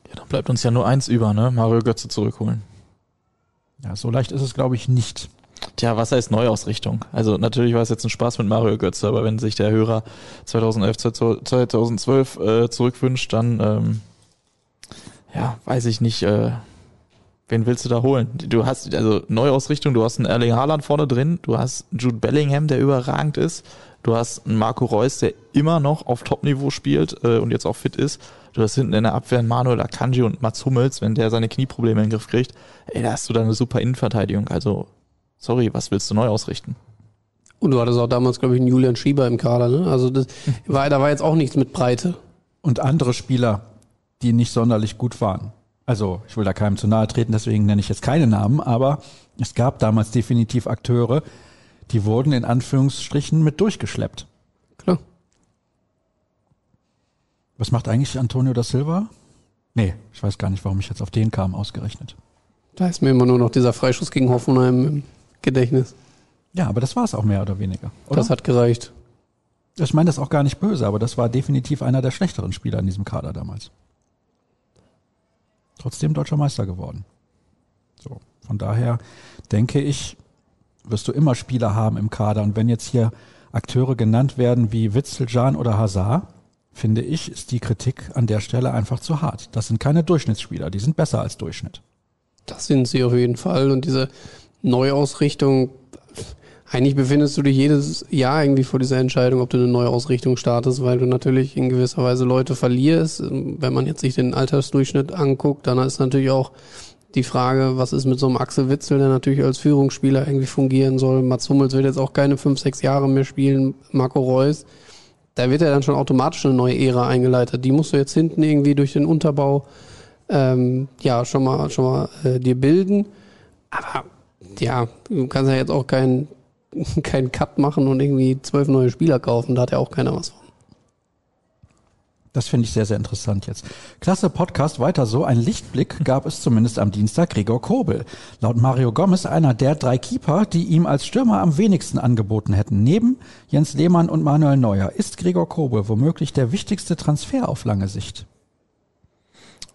Ja, dann bleibt uns ja nur eins über, ne? Mario Götze zurückholen. Ja, so leicht ist es, glaube ich, nicht. Tja, was heißt Neuausrichtung? Also natürlich war es jetzt ein Spaß mit Mario Götze, aber wenn sich der Hörer 2011, 2012 äh, zurückwünscht, dann ähm, ja, weiß ich nicht, äh, wen willst du da holen? Du hast also Neuausrichtung, du hast einen Erling Haaland vorne drin, du hast Jude Bellingham, der überragend ist, du hast einen Marco Reus, der immer noch auf Topniveau spielt äh, und jetzt auch fit ist. Du hast hinten in der Abwehr Manuel Akanji und Mats Hummels, wenn der seine Knieprobleme in den Griff kriegt, ey, da hast du dann eine super Innenverteidigung. Also, sorry, was willst du neu ausrichten? Und du hattest auch damals, glaube ich, einen Julian Schieber im Kader, ne? Also das war, da war jetzt auch nichts mit Breite. Und andere Spieler, die nicht sonderlich gut waren. Also, ich will da keinem zu nahe treten, deswegen nenne ich jetzt keine Namen, aber es gab damals definitiv Akteure, die wurden in Anführungsstrichen mit durchgeschleppt. Klar. Was macht eigentlich Antonio da Silva? Nee, ich weiß gar nicht, warum ich jetzt auf den kam, ausgerechnet. Da ist mir immer nur noch dieser Freischuss gegen Hoffenheim im Gedächtnis. Ja, aber das war es auch mehr oder weniger. Oder? Das hat gereicht. ich meine das auch gar nicht böse, aber das war definitiv einer der schlechteren Spieler in diesem Kader damals. Trotzdem deutscher Meister geworden. So, von daher denke ich, wirst du immer Spieler haben im Kader. Und wenn jetzt hier Akteure genannt werden wie Witzel, Jan oder Hazard, finde ich, ist die Kritik an der Stelle einfach zu hart. Das sind keine Durchschnittsspieler, die sind besser als Durchschnitt. Das sind sie auf jeden Fall. Und diese Neuausrichtung, eigentlich befindest du dich jedes Jahr irgendwie vor dieser Entscheidung, ob du eine Neuausrichtung startest, weil du natürlich in gewisser Weise Leute verlierst. Wenn man jetzt sich den Altersdurchschnitt anguckt, dann ist natürlich auch die Frage, was ist mit so einem Axel Witzel, der natürlich als Führungsspieler irgendwie fungieren soll. Mats Hummels wird jetzt auch keine fünf, sechs Jahre mehr spielen. Marco Reus, da wird ja dann schon automatisch eine neue Ära eingeleitet. Die musst du jetzt hinten irgendwie durch den Unterbau ähm, ja schon mal schon mal äh, dir bilden. Aber ja, du kannst ja jetzt auch keinen keinen Cut machen und irgendwie zwölf neue Spieler kaufen. Da hat ja auch keiner was von. Das finde ich sehr, sehr interessant jetzt. Klasse Podcast, weiter so. Ein Lichtblick gab es zumindest am Dienstag Gregor Kobel. Laut Mario Gomez einer der drei Keeper, die ihm als Stürmer am wenigsten angeboten hätten. Neben Jens Lehmann und Manuel Neuer ist Gregor Kobel womöglich der wichtigste Transfer auf lange Sicht.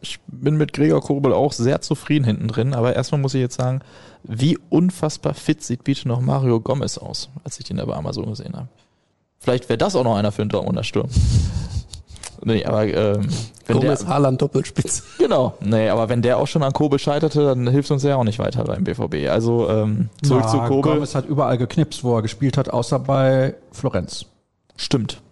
Ich bin mit Gregor Kobel auch sehr zufrieden hinten drin, aber erstmal muss ich jetzt sagen, wie unfassbar fit sieht bitte noch Mario Gomez aus, als ich den da bei Amazon gesehen habe. Vielleicht wäre das auch noch einer für einen Dortmunder Sturm. Nee, aber ähm, wenn Gomez der, Haaland Doppelspitze. genau, nee, aber wenn der auch schon an Kobel scheiterte, dann hilft uns ja auch nicht weiter beim BVB. Also ähm, zurück Na, zu Kobel. Gomez hat überall geknipst, wo er gespielt hat, außer bei Florenz. Stimmt.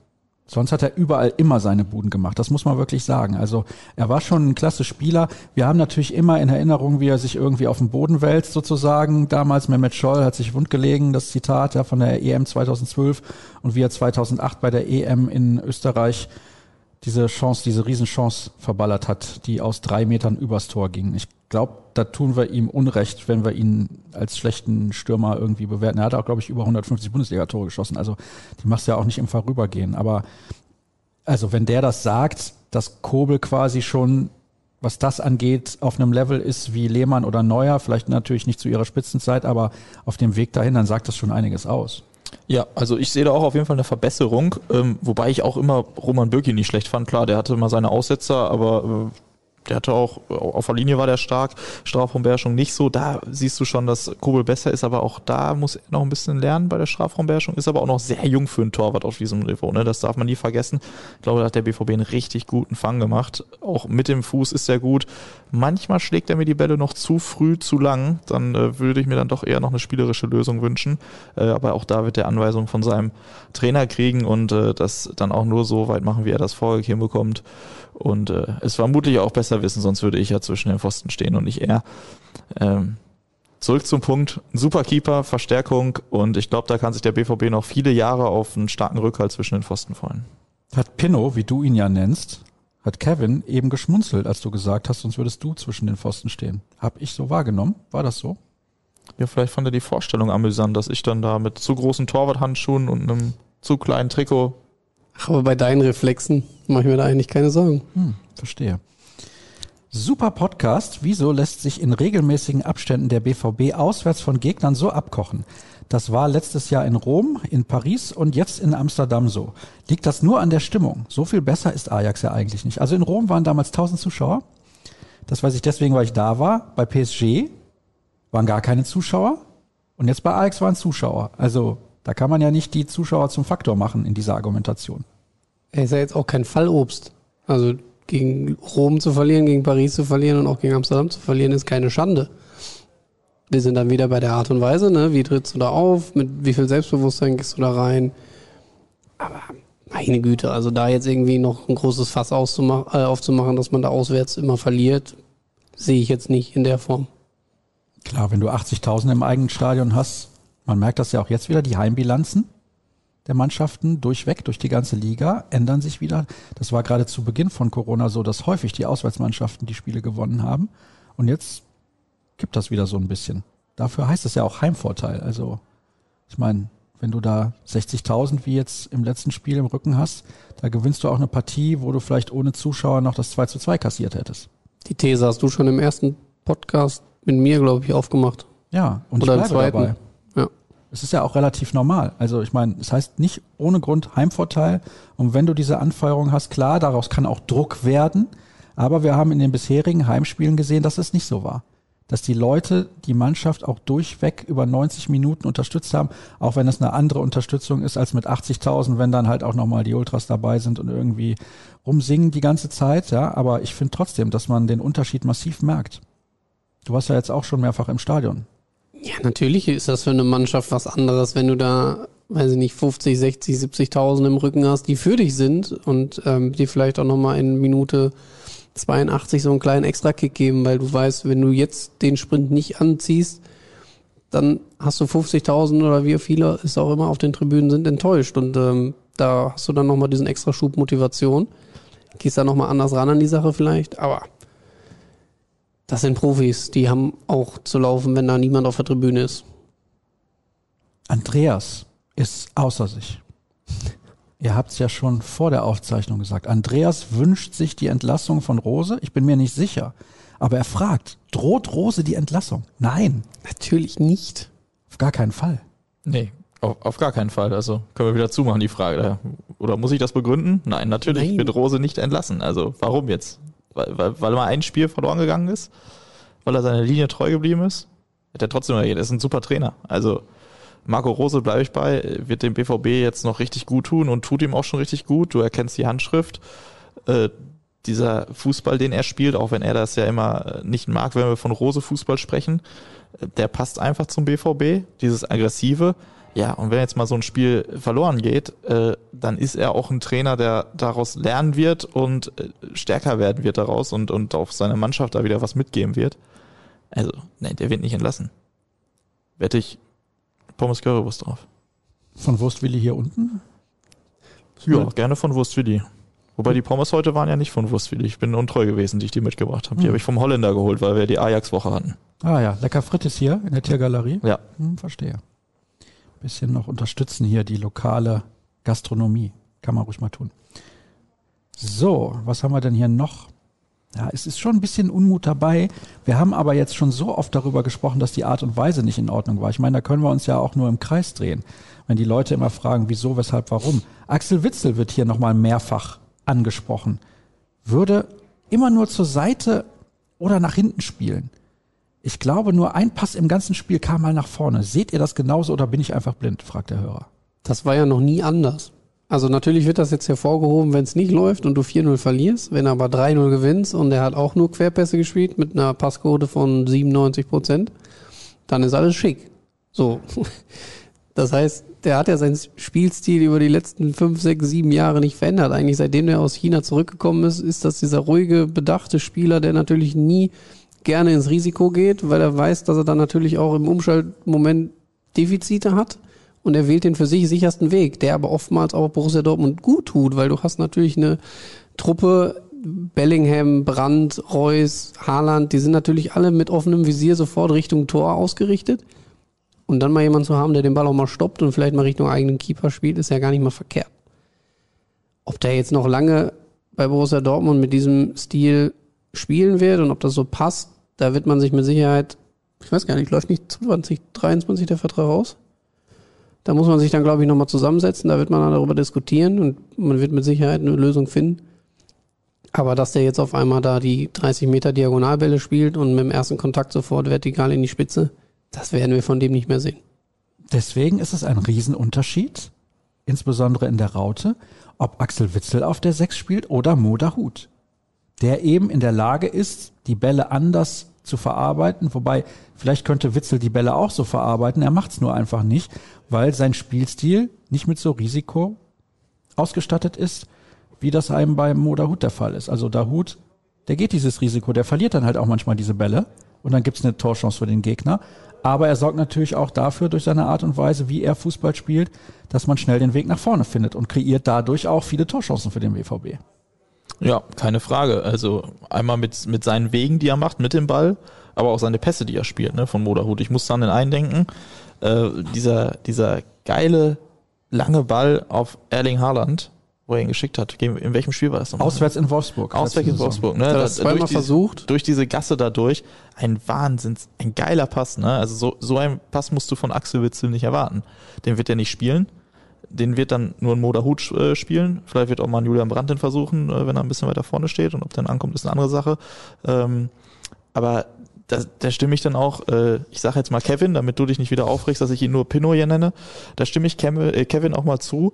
Sonst hat er überall immer seine Buden gemacht. Das muss man wirklich sagen. Also er war schon ein klasse Spieler. Wir haben natürlich immer in Erinnerung, wie er sich irgendwie auf den Boden wälzt sozusagen. Damals Mehmet Scholl hat sich wundgelegen, das Zitat ja von der EM 2012 und wie er 2008 bei der EM in Österreich diese Chance, diese Riesenchance verballert hat, die aus drei Metern übers Tor ging. Ich glaube, da tun wir ihm Unrecht, wenn wir ihn als schlechten Stürmer irgendwie bewerten. Er hat auch, glaube ich, über 150 Bundesliga-Tore geschossen. Also die machst du ja auch nicht im Vorübergehen. Aber also wenn der das sagt, dass Kobel quasi schon, was das angeht, auf einem Level ist wie Lehmann oder Neuer, vielleicht natürlich nicht zu ihrer Spitzenzeit, aber auf dem Weg dahin, dann sagt das schon einiges aus. Ja, also ich sehe da auch auf jeden Fall eine Verbesserung, ähm, wobei ich auch immer Roman Bürki nicht schlecht fand. Klar, der hatte mal seine Aussetzer, aber äh, der hatte auch, auf der Linie war der stark, Strafraumbeherrschung nicht so. Da siehst du schon, dass Kobel besser ist, aber auch da muss er noch ein bisschen lernen bei der Strafraumbeherrschung. Ist aber auch noch sehr jung für einen Torwart auf diesem Niveau, ne? Das darf man nie vergessen. Ich glaube, da hat der BVB einen richtig guten Fang gemacht. Auch mit dem Fuß ist er gut. Manchmal schlägt er mir die Bälle noch zu früh, zu lang. Dann äh, würde ich mir dann doch eher noch eine spielerische Lösung wünschen. Äh, aber auch da wird er Anweisungen von seinem Trainer kriegen und äh, das dann auch nur so weit machen, wie er das vorher hinbekommt. Und äh, es vermutlich auch besser wissen, sonst würde ich ja zwischen den Pfosten stehen und nicht er. Ähm, zurück zum Punkt. Super Keeper, Verstärkung und ich glaube, da kann sich der BVB noch viele Jahre auf einen starken Rückhalt zwischen den Pfosten freuen. Hat Pinno, wie du ihn ja nennst, hat Kevin eben geschmunzelt, als du gesagt hast, sonst würdest du zwischen den Pfosten stehen. Hab ich so wahrgenommen? War das so? Ja, vielleicht fand er die Vorstellung amüsant, dass ich dann da mit zu großen Torwarthandschuhen und einem zu kleinen Trikot Ach, aber bei deinen Reflexen mache ich mir da eigentlich keine Sorgen. Hm, verstehe. Super Podcast. Wieso lässt sich in regelmäßigen Abständen der BVB auswärts von Gegnern so abkochen? Das war letztes Jahr in Rom, in Paris und jetzt in Amsterdam so. Liegt das nur an der Stimmung? So viel besser ist Ajax ja eigentlich nicht. Also in Rom waren damals 1000 Zuschauer. Das weiß ich deswegen, weil ich da war. Bei PSG waren gar keine Zuschauer. Und jetzt bei Ajax waren Zuschauer. Also da kann man ja nicht die Zuschauer zum Faktor machen in dieser Argumentation. Er ist ja jetzt auch kein Fallobst. Also gegen Rom zu verlieren, gegen Paris zu verlieren und auch gegen Amsterdam zu verlieren, ist keine Schande. Wir sind dann wieder bei der Art und Weise, ne? Wie trittst du da auf? Mit wie viel Selbstbewusstsein gehst du da rein? Aber meine Güte, also da jetzt irgendwie noch ein großes Fass äh, aufzumachen, dass man da auswärts immer verliert, sehe ich jetzt nicht in der Form. Klar, wenn du 80.000 im eigenen Stadion hast, man merkt das ja auch jetzt wieder, die Heimbilanzen der Mannschaften durchweg, durch die ganze Liga, ändern sich wieder. Das war gerade zu Beginn von Corona so, dass häufig die Auswärtsmannschaften die Spiele gewonnen haben. Und jetzt gibt das wieder so ein bisschen. Dafür heißt es ja auch Heimvorteil. Also, ich meine, wenn du da 60.000 wie jetzt im letzten Spiel im Rücken hast, da gewinnst du auch eine Partie, wo du vielleicht ohne Zuschauer noch das 2 zu 2 kassiert hättest. Die These hast du schon im ersten Podcast mit mir, glaube ich, aufgemacht. Ja, und Oder ich bleibe zweiten. dabei. Es ist ja auch relativ normal. Also ich meine, es heißt nicht ohne Grund Heimvorteil. Und wenn du diese Anfeuerung hast, klar, daraus kann auch Druck werden. Aber wir haben in den bisherigen Heimspielen gesehen, dass es nicht so war. Dass die Leute die Mannschaft auch durchweg über 90 Minuten unterstützt haben, auch wenn es eine andere Unterstützung ist als mit 80.000, wenn dann halt auch nochmal die Ultras dabei sind und irgendwie rumsingen die ganze Zeit. Ja, aber ich finde trotzdem, dass man den Unterschied massiv merkt. Du warst ja jetzt auch schon mehrfach im Stadion. Ja, natürlich ist das für eine Mannschaft was anderes, wenn du da, weiß ich nicht, 50, 60, 70.000 im Rücken hast, die für dich sind und ähm, die vielleicht auch nochmal in Minute 82 so einen kleinen Extra-Kick geben, weil du weißt, wenn du jetzt den Sprint nicht anziehst, dann hast du 50.000 oder wie viele es auch immer auf den Tribünen sind, enttäuscht. Und ähm, da hast du dann nochmal diesen extra Schub Motivation. Gehst da nochmal anders ran an die Sache vielleicht, aber das sind Profis, die haben auch zu laufen, wenn da niemand auf der Tribüne ist. Andreas ist außer sich. Ihr habt es ja schon vor der Aufzeichnung gesagt. Andreas wünscht sich die Entlassung von Rose. Ich bin mir nicht sicher. Aber er fragt, droht Rose die Entlassung? Nein, Natürlich nicht. auf gar keinen Fall. Nee, auf, auf gar keinen Fall. Also können wir wieder zumachen, die Frage. Oder muss ich das begründen? Nein, natürlich Nein. wird Rose nicht entlassen. Also warum jetzt? Weil, weil, mal ein Spiel verloren gegangen ist? Weil er seiner Linie treu geblieben ist? Hat er trotzdem, er ist ein super Trainer. Also Marco Rose bleibe ich bei, wird dem BVB jetzt noch richtig gut tun und tut ihm auch schon richtig gut. Du erkennst die Handschrift. Äh, dieser Fußball, den er spielt, auch wenn er das ja immer äh, nicht mag, wenn wir von Rose Fußball sprechen, äh, der passt einfach zum BVB, dieses aggressive. Ja, und wenn jetzt mal so ein Spiel verloren geht, äh, dann ist er auch ein Trainer, der daraus lernen wird und äh, stärker werden wird daraus und, und auf seine Mannschaft da wieder was mitgeben wird. Also, nein, der wird nicht entlassen. Wette ich Pommes Currywurst drauf. Von Wurstwilli hier unten? Ja, gerne von Wurstwilli. Wobei die Pommes heute waren ja nicht von Wurstwilli. Ich bin untreu gewesen, die ich dir mitgebracht habe. Die Hm. habe ich vom Holländer geholt, weil wir die Ajax-Woche hatten. Ah ja, lecker Frittes hier in der Tiergalerie. Ja. Hm, verstehe. Bisschen noch unterstützen hier die lokale Gastronomie. Kann man ruhig mal tun. So, was haben wir denn hier noch? Ja, es ist schon ein bisschen Unmut dabei. Wir haben aber jetzt schon so oft darüber gesprochen, dass die Art und Weise nicht in Ordnung war. Ich meine, da können wir uns ja auch nur im Kreis drehen. Wenn die Leute immer fragen, wieso, weshalb, warum. Axel Witzel wird hier nochmal mehrfach angesprochen. Würde immer nur zur Seite oder nach hinten spielen. Ich glaube, nur ein Pass im ganzen Spiel kam mal nach vorne. Seht ihr das genauso oder bin ich einfach blind? fragt der Hörer. Das war ja noch nie anders. Also natürlich wird das jetzt hervorgehoben, wenn es nicht läuft und du 4-0 verlierst. Wenn er aber 3-0 gewinnst und er hat auch nur Querpässe gespielt mit einer Passquote von 97 Prozent, dann ist alles schick. So. Das heißt, der hat ja seinen Spielstil über die letzten fünf, sechs, sieben Jahre nicht verändert. Eigentlich seitdem er aus China zurückgekommen ist, ist das dieser ruhige, bedachte Spieler, der natürlich nie gerne ins Risiko geht, weil er weiß, dass er dann natürlich auch im Umschaltmoment Defizite hat und er wählt den für sich sichersten Weg, der aber oftmals auch Borussia Dortmund gut tut, weil du hast natürlich eine Truppe, Bellingham, Brandt, Reus, Haaland, die sind natürlich alle mit offenem Visier sofort Richtung Tor ausgerichtet. Und dann mal jemanden zu haben, der den Ball auch mal stoppt und vielleicht mal Richtung eigenen Keeper spielt, ist ja gar nicht mal verkehrt. Ob der jetzt noch lange bei Borussia Dortmund mit diesem Stil spielen wird und ob das so passt, da wird man sich mit Sicherheit, ich weiß gar nicht, läuft nicht 2023 der Vertrag aus? Da muss man sich dann, glaube ich, nochmal zusammensetzen, da wird man dann darüber diskutieren und man wird mit Sicherheit eine Lösung finden. Aber dass der jetzt auf einmal da die 30 Meter Diagonalbälle spielt und mit dem ersten Kontakt sofort vertikal in die Spitze, Das werden wir von dem nicht mehr sehen. Deswegen ist es ein Riesenunterschied, insbesondere in der Raute, ob Axel Witzel auf der Sechs spielt oder Moda Hut, der eben in der Lage ist, die Bälle anders zu verarbeiten, wobei vielleicht könnte Witzel die Bälle auch so verarbeiten, er macht es nur einfach nicht, weil sein Spielstil nicht mit so Risiko ausgestattet ist, wie das einem bei Moda Hut der Fall ist. Also Dahut, der geht dieses Risiko, der verliert dann halt auch manchmal diese Bälle und dann gibt's eine Torchance für den Gegner. Aber er sorgt natürlich auch dafür, durch seine Art und Weise, wie er Fußball spielt, dass man schnell den Weg nach vorne findet und kreiert dadurch auch viele Torchancen für den BVB. Ja, keine Frage. Also einmal mit, mit seinen Wegen, die er macht, mit dem Ball, aber auch seine Pässe, die er spielt, ne, von Moderhut. Ich muss an den einen denken, äh, dieser, dieser geile, lange Ball auf Erling Haaland, wo er ihn geschickt hat. In welchem Spiel war das nochmal? Auswärts in Wolfsburg. Auswärts in Wolfsburg, ne? Hat das zweimal durch die- versucht? Durch diese Gasse dadurch. Ein Wahnsinns, ein geiler Pass, ne? Also so, so ein Pass musst du von Axel Witzel nicht erwarten. Den wird er nicht spielen. Den wird dann nur ein Moda Hut äh, spielen. Vielleicht wird auch mal ein Julian Brandt den versuchen, äh, wenn er ein bisschen weiter vorne steht. Und ob der dann ankommt, ist eine andere Sache. Ähm, aber da, da stimme ich dann auch, äh, ich sage jetzt mal Kevin, damit du dich nicht wieder aufregst, dass ich ihn nur Pino hier nenne. Da stimme ich Kevin auch mal zu.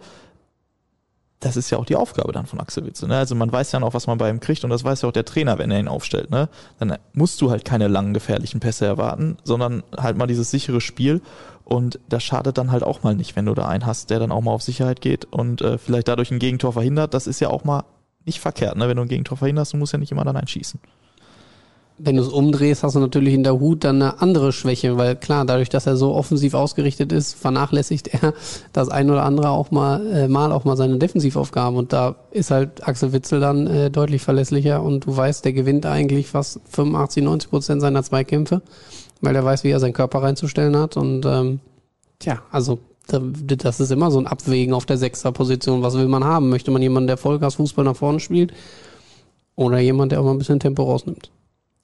Das ist ja auch die Aufgabe dann von Axel Witzel. Ne? Also man weiß ja noch, was man bei ihm kriegt und das weiß ja auch der Trainer, wenn er ihn aufstellt. Ne? Dann musst du halt keine langen, gefährlichen Pässe erwarten, sondern halt mal dieses sichere Spiel. Und das schadet dann halt auch mal nicht, wenn du da einen hast, der dann auch mal auf Sicherheit geht und äh, vielleicht dadurch ein Gegentor verhindert. Das ist ja auch mal nicht verkehrt, ne? wenn du ein Gegentor verhinderst, du musst ja nicht immer dann einschießen. Wenn du es umdrehst, hast du natürlich in der Hut dann eine andere Schwäche, weil klar, dadurch, dass er so offensiv ausgerichtet ist, vernachlässigt er das ein oder andere auch mal, äh, mal auch mal seine Defensivaufgaben und da ist halt Axel Witzel dann äh, deutlich verlässlicher und du weißt, der gewinnt eigentlich fast 85, 90 Prozent seiner Zweikämpfe, weil er weiß, wie er seinen Körper reinzustellen hat und ähm, tja, also da- das ist immer so ein Abwägen auf der Sechster-Position. Was will man haben? Möchte man jemanden, der Vollgas-Fußball nach vorne spielt oder jemand, der auch mal ein bisschen Tempo rausnimmt?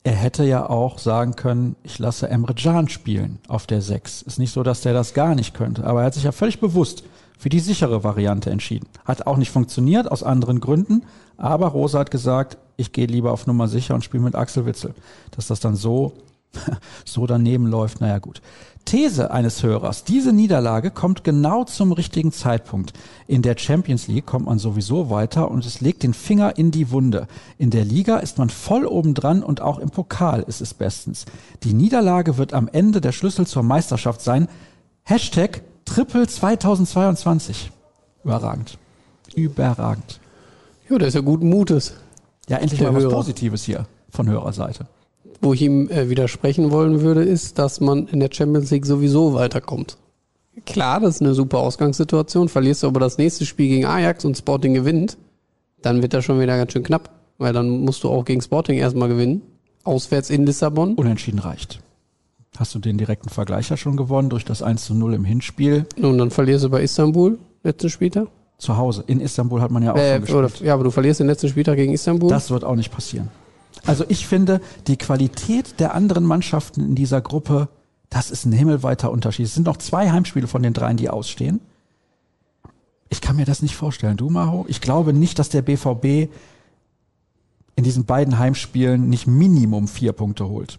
Er hätte ja auch sagen können, ich lasse Emre Can spielen auf der 6. Ist nicht so, dass der das gar nicht könnte. Aber er hat sich ja völlig bewusst für die sichere Variante entschieden. Hat auch nicht funktioniert, aus anderen Gründen. Aber Rosa hat gesagt, ich gehe lieber auf Nummer sicher und spiele mit Axel Witzel. Dass das dann so, so daneben läuft, naja gut. These eines Hörers. Diese Niederlage kommt genau zum richtigen Zeitpunkt. In der Champions League kommt man sowieso weiter und es legt den Finger in die Wunde. In der Liga ist man voll obendran und auch im Pokal ist es bestens. Die Niederlage wird am Ende der Schlüssel zur Meisterschaft sein. Hashtag Triple 2022. Überragend. Überragend. Ja, der ist ja guten Mutes. Ja, endlich mal was Hörer. Positives hier von Hörerseite. Wo ich ihm äh, widersprechen wollen würde, ist, dass man in der Champions League sowieso weiterkommt. Klar, das ist eine super Ausgangssituation. Verlierst du aber das nächste Spiel gegen Ajax und Sporting gewinnt, dann wird das schon wieder ganz schön knapp. Weil dann musst du auch gegen Sporting erstmal gewinnen. Auswärts in Lissabon. Unentschieden reicht. Hast du den direkten Vergleich ja schon gewonnen durch das 1 zu 0 im Hinspiel Und dann verlierst du bei Istanbul, letzten Spieltag. zu Hause. In Istanbul hat man ja auch Äh, schon oder, gespielt. ja, aber du verlierst den letzten Spieltag gegen Istanbul. Das wird auch nicht passieren. Also ich finde, die Qualität der anderen Mannschaften in dieser Gruppe, das ist ein himmelweiter Unterschied. Es sind noch zwei Heimspiele von den dreien, die ausstehen. Ich kann mir das nicht vorstellen. Du, Maho? Ich glaube nicht, dass der BVB in diesen beiden Heimspielen nicht Minimum vier Punkte holt.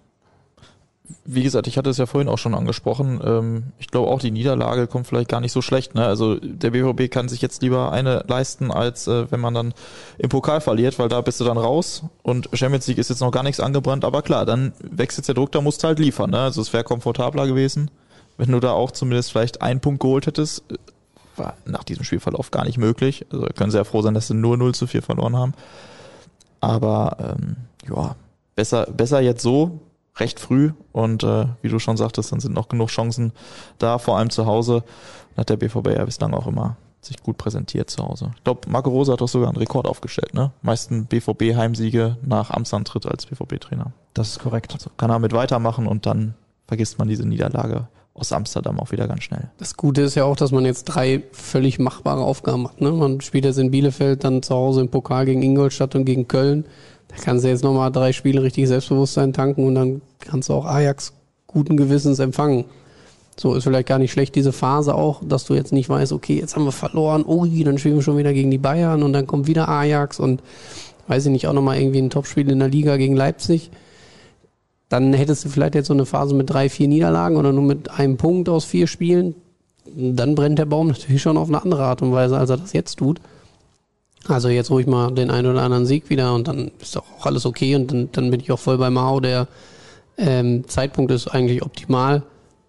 Wie gesagt, ich hatte es ja vorhin auch schon angesprochen. Ähm, ich glaube auch, die Niederlage kommt vielleicht gar nicht so schlecht. Ne? Also der BVB kann sich jetzt lieber eine leisten, als äh, wenn man dann im Pokal verliert, weil da bist du dann raus. Und Champions League ist jetzt noch gar nichts angebrannt, aber klar, dann wächst jetzt der Druck, da musst du halt liefern. Ne? Also es wäre komfortabler gewesen, wenn du da auch zumindest vielleicht einen Punkt geholt hättest. War nach diesem Spielverlauf gar nicht möglich. Also können ja froh sein, dass sie nur 0 zu 4 verloren haben. Aber ähm, ja, besser, besser jetzt so, recht früh. Und äh, wie du schon sagtest, dann sind noch genug Chancen da, vor allem zu Hause. Und hat der BVB ja bislang auch immer sich gut präsentiert zu Hause. Ich glaube, Marco Rosa hat doch sogar einen Rekord aufgestellt, ne? Meisten BVB-Heimsiege nach Amtsantritt als BVB-Trainer. Das ist korrekt. Also kann er mit weitermachen und dann vergisst man diese Niederlage aus Amsterdam auch wieder ganz schnell. Das Gute ist ja auch, dass man jetzt drei völlig machbare Aufgaben hat. Ne? Man spielt jetzt in Bielefeld, dann zu Hause im Pokal gegen Ingolstadt und gegen Köln. Da kannst du jetzt nochmal drei Spiele richtig Selbstbewusstsein tanken und dann kannst du auch Ajax guten Gewissens empfangen. So ist vielleicht gar nicht schlecht, diese Phase auch, dass du jetzt nicht weißt, okay, jetzt haben wir verloren, ui, dann spielen wir schon wieder gegen die Bayern und dann kommt wieder Ajax und weiß ich nicht, auch nochmal irgendwie ein Topspiel in der Liga gegen Leipzig. dann hättest du vielleicht jetzt so eine Phase mit drei, vier Niederlagen oder nur mit einem Punkt aus vier Spielen. Dann brennt der Baum natürlich schon auf eine andere Art und Weise, als er das jetzt tut. Also jetzt ruhig mal den einen oder anderen Sieg wieder und dann ist auch alles okay und dann, dann bin ich auch voll bei Mao. Der ähm, Zeitpunkt ist eigentlich optimal.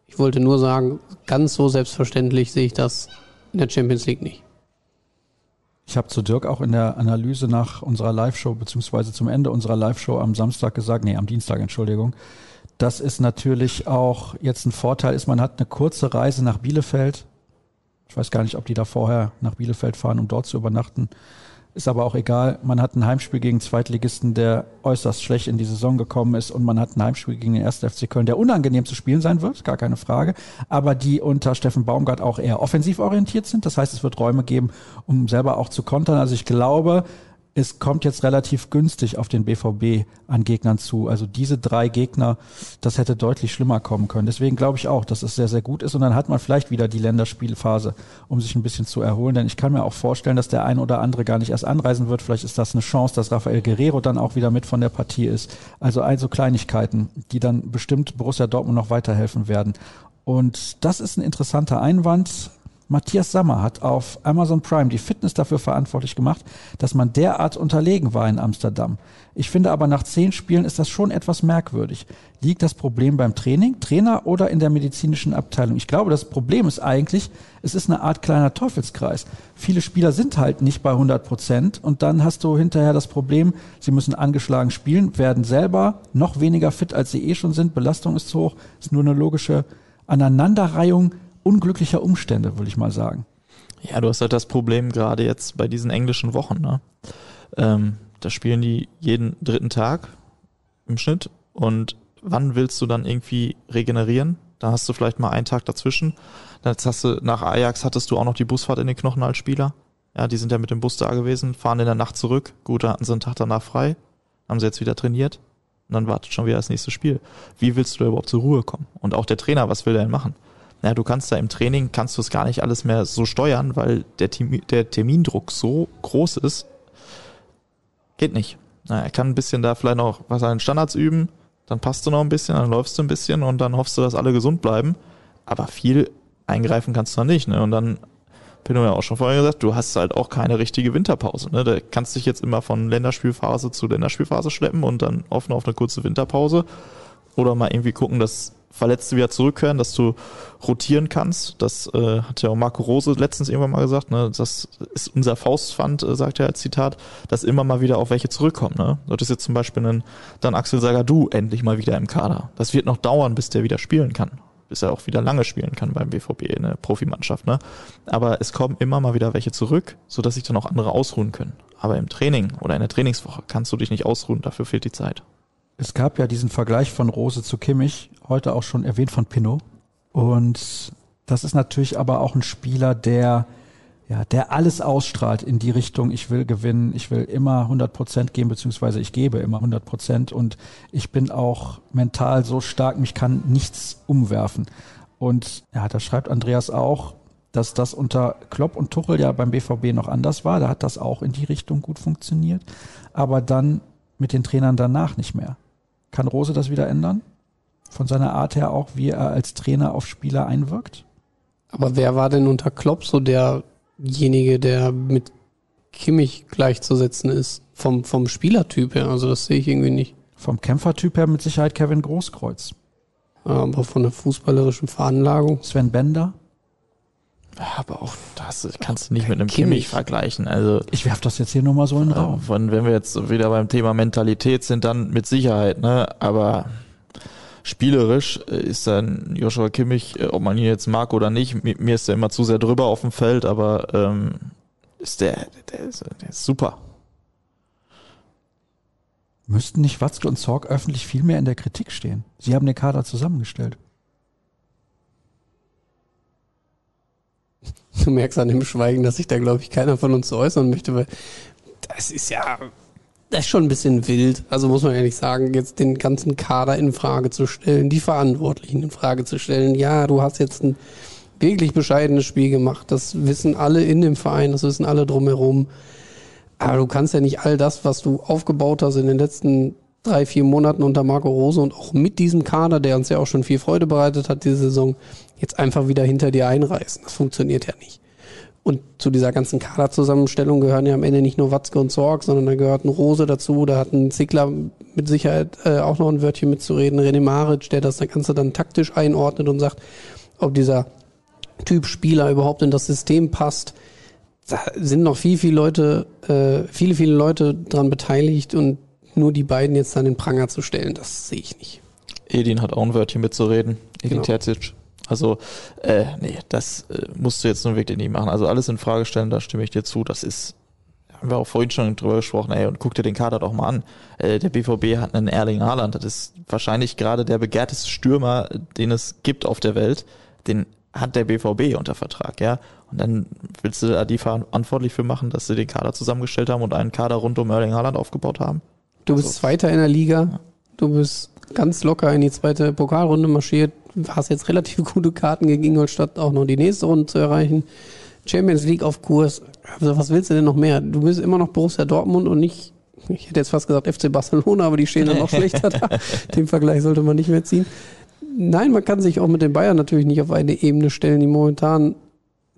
Ich wollte nur sagen, ganz so selbstverständlich sehe ich das in der Champions League nicht. Ich habe zu Dirk auch in der Analyse nach unserer Live-Show, beziehungsweise zum Ende unserer Live-Show am Samstag gesagt, nee, am Dienstag, Entschuldigung, dass es natürlich auch jetzt ein Vorteil ist, man hat eine kurze Reise nach Bielefeld. Ich weiß gar nicht, ob die da vorher nach Bielefeld fahren, um dort zu übernachten. Ist aber auch egal. Man hat ein Heimspiel gegen Zweitligisten, der äußerst schlecht in die Saison gekommen ist. Und man hat ein Heimspiel gegen den 1. FC Köln, der unangenehm zu spielen sein wird, gar keine Frage. Aber die unter Steffen Baumgart auch eher offensiv orientiert sind. Das heißt, es wird Räume geben, um selber auch zu kontern. Also ich glaube, es kommt jetzt relativ günstig auf den BVB an Gegnern zu. Also diese drei Gegner, das hätte deutlich schlimmer kommen können. Deswegen glaube ich auch, dass es sehr, sehr gut ist. Und dann hat man vielleicht wieder die Länderspielphase, um sich ein bisschen zu erholen. Denn ich kann mir auch vorstellen, dass der ein oder andere gar nicht erst anreisen wird. Vielleicht ist das eine Chance, dass Rafael Guerrero dann auch wieder mit von der Partie ist. Also also Kleinigkeiten, die dann bestimmt Borussia Dortmund noch weiterhelfen werden. Und das ist ein interessanter Einwand. Matthias Sammer hat auf Amazon Prime die Fitness dafür verantwortlich gemacht, dass man derart unterlegen war in Amsterdam. Ich finde aber nach zehn Spielen ist das schon etwas merkwürdig. Liegt das Problem beim Training, Trainer oder in der medizinischen Abteilung? Ich glaube, das Problem ist eigentlich, es ist eine Art kleiner Teufelskreis. Viele Spieler sind halt nicht bei 100 Prozent und dann hast du hinterher das Problem, sie müssen angeschlagen spielen, werden selber noch weniger fit, als sie eh schon sind. Belastung ist zu hoch. Ist nur eine logische Aneinanderreihung unglücklicher Umstände, würde ich mal sagen. Ja, du hast halt das Problem gerade jetzt bei diesen englischen Wochen. Ne? Ähm, da spielen die jeden dritten Tag im Schnitt. Und wann willst du dann irgendwie regenerieren? Da hast du vielleicht mal einen Tag dazwischen. Jetzt hast du, nach Ajax hattest du auch noch die Busfahrt in den Knochen als Spieler. Ja, die sind ja mit dem Bus da gewesen, fahren in der Nacht zurück. Gut, da hatten sie einen Tag danach frei. Haben sie jetzt wieder trainiert. Und dann wartet schon wieder das nächste Spiel. Wie willst du da überhaupt zur Ruhe kommen? Und auch der Trainer, was will der denn machen? Ja, du kannst da im Training, kannst du es gar nicht alles mehr so steuern, weil der, Termin, der Termindruck so groß ist, geht nicht. Na, er kann ein bisschen da vielleicht noch was an den Standards üben, dann passt du noch ein bisschen, dann läufst du ein bisschen und dann hoffst du, dass alle gesund bleiben. Aber viel eingreifen kannst du da nicht. Ne? Und dann, Pino ja auch schon vorher gesagt, du hast halt auch keine richtige Winterpause. Ne? Da kannst dich jetzt immer von Länderspielphase zu Länderspielphase schleppen und dann offen auf eine kurze Winterpause. Oder mal irgendwie gucken, dass Verletzte wieder zurückkehren, dass du rotieren kannst. Das äh, hat ja auch Marco Rose letztens irgendwann mal gesagt. Ne? Das ist unser Faustpfand, äh, sagt er als Zitat, dass immer mal wieder auch welche zurückkommen. Ne? Das ist jetzt zum Beispiel ein, dann Axel Sagadou endlich mal wieder im Kader. Das wird noch dauern, bis der wieder spielen kann. Bis er auch wieder lange spielen kann beim BVB in der Profimannschaft. Ne? Aber es kommen immer mal wieder welche zurück, sodass sich dann auch andere ausruhen können. Aber im Training oder in der Trainingswoche kannst du dich nicht ausruhen, dafür fehlt die Zeit. Es gab ja diesen Vergleich von Rose zu Kimmich, heute auch schon erwähnt von Pinot. Und das ist natürlich aber auch ein Spieler, der ja, der alles ausstrahlt in die Richtung, ich will gewinnen, ich will immer 100 Prozent geben, beziehungsweise ich gebe immer 100 Prozent und ich bin auch mental so stark, mich kann nichts umwerfen. Und ja, da schreibt Andreas auch, dass das unter Klopp und Tuchel ja beim BVB noch anders war. Da hat das auch in die Richtung gut funktioniert. Aber dann mit den Trainern danach nicht mehr. Kann Rose das wieder ändern? Von seiner Art her auch, wie er als Trainer auf Spieler einwirkt? Aber wer war denn unter Klopp so derjenige, der mit Kimmich gleichzusetzen ist? Vom, vom Spielertyp her, also das sehe ich irgendwie nicht. Vom Kämpfertyp her mit Sicherheit Kevin Großkreuz. Aber von der fußballerischen Veranlagung. Sven Bender? Aber auch das kannst du nicht mit einem Kimmich, Kimmich vergleichen. Also ich werf das jetzt hier nur mal so in den Raum. Von, wenn wir jetzt wieder beim Thema Mentalität sind, dann mit Sicherheit, ne? Aber spielerisch äh, ist dann Joshua Kimmich, äh, ob man ihn jetzt mag oder nicht, mir ist er immer zu sehr drüber auf dem Feld, aber ähm, ist der, der, ist, der ist super. Müssten nicht Watzke und Zorg öffentlich viel mehr in der Kritik stehen? Sie haben den Kader zusammengestellt. Du merkst an dem Schweigen, dass sich da, glaube ich, keiner von uns so äußern möchte, weil das ist ja, das ist schon ein bisschen wild. Also muss man ehrlich sagen, jetzt den ganzen Kader in Frage zu stellen, die Verantwortlichen in Frage zu stellen. Ja, du hast jetzt ein wirklich bescheidenes Spiel gemacht. Das wissen alle in dem Verein, das wissen alle drumherum. Aber du kannst ja nicht all das, was du aufgebaut hast in den letzten drei, vier Monaten unter Marco Rose und auch mit diesem Kader, der uns ja auch schon viel Freude bereitet hat diese Saison, jetzt einfach wieder hinter dir einreißen. Das funktioniert ja nicht. Und zu dieser ganzen Kaderzusammenstellung gehören ja am Ende nicht nur Watzke und Sorg, sondern da gehört ein Rose dazu, da hat ein Zickler mit Sicherheit äh, auch noch ein Wörtchen mitzureden, René Maric, der das Ganze dann taktisch einordnet und sagt, ob dieser Typ Spieler überhaupt in das System passt. Da sind noch viel, viele Leute, äh, viele, viele Leute dran beteiligt und nur die beiden jetzt dann in Pranger zu stellen, das sehe ich nicht. Edin hat auch ein Wörtchen mitzureden. Edin Genau. Terzic. Also, äh, nee, das äh, musst du jetzt nur wirklich nicht machen. Also alles in Frage stellen, da stimme ich dir zu. Das ist, haben wir auch vorhin schon drüber gesprochen, ey, und guck dir den Kader doch mal an. Äh, der BVB hat einen Erling Haaland. Das ist wahrscheinlich gerade der begehrteste Stürmer, den es gibt auf der Welt. Den hat der BVB unter Vertrag, ja. Und dann willst du da die verantwortlich für machen, dass sie den Kader zusammengestellt haben und einen Kader rund um Erling Haaland aufgebaut haben? Du Also- bist Zweiter in der Liga, du bist ganz locker in die zweite Pokalrunde marschiert, hast jetzt relativ gute Karten gegen Ingolstadt, auch noch die nächste Runde zu erreichen. Champions League auf Kurs. Also was willst du denn noch mehr? Du bist immer noch Borussia Dortmund und nicht, ich hätte jetzt fast gesagt FC Barcelona, aber die stehen dann noch schlechter da. Den Vergleich sollte man nicht mehr ziehen. Nein, man kann sich auch mit den Bayern natürlich nicht auf eine Ebene stellen, die momentan,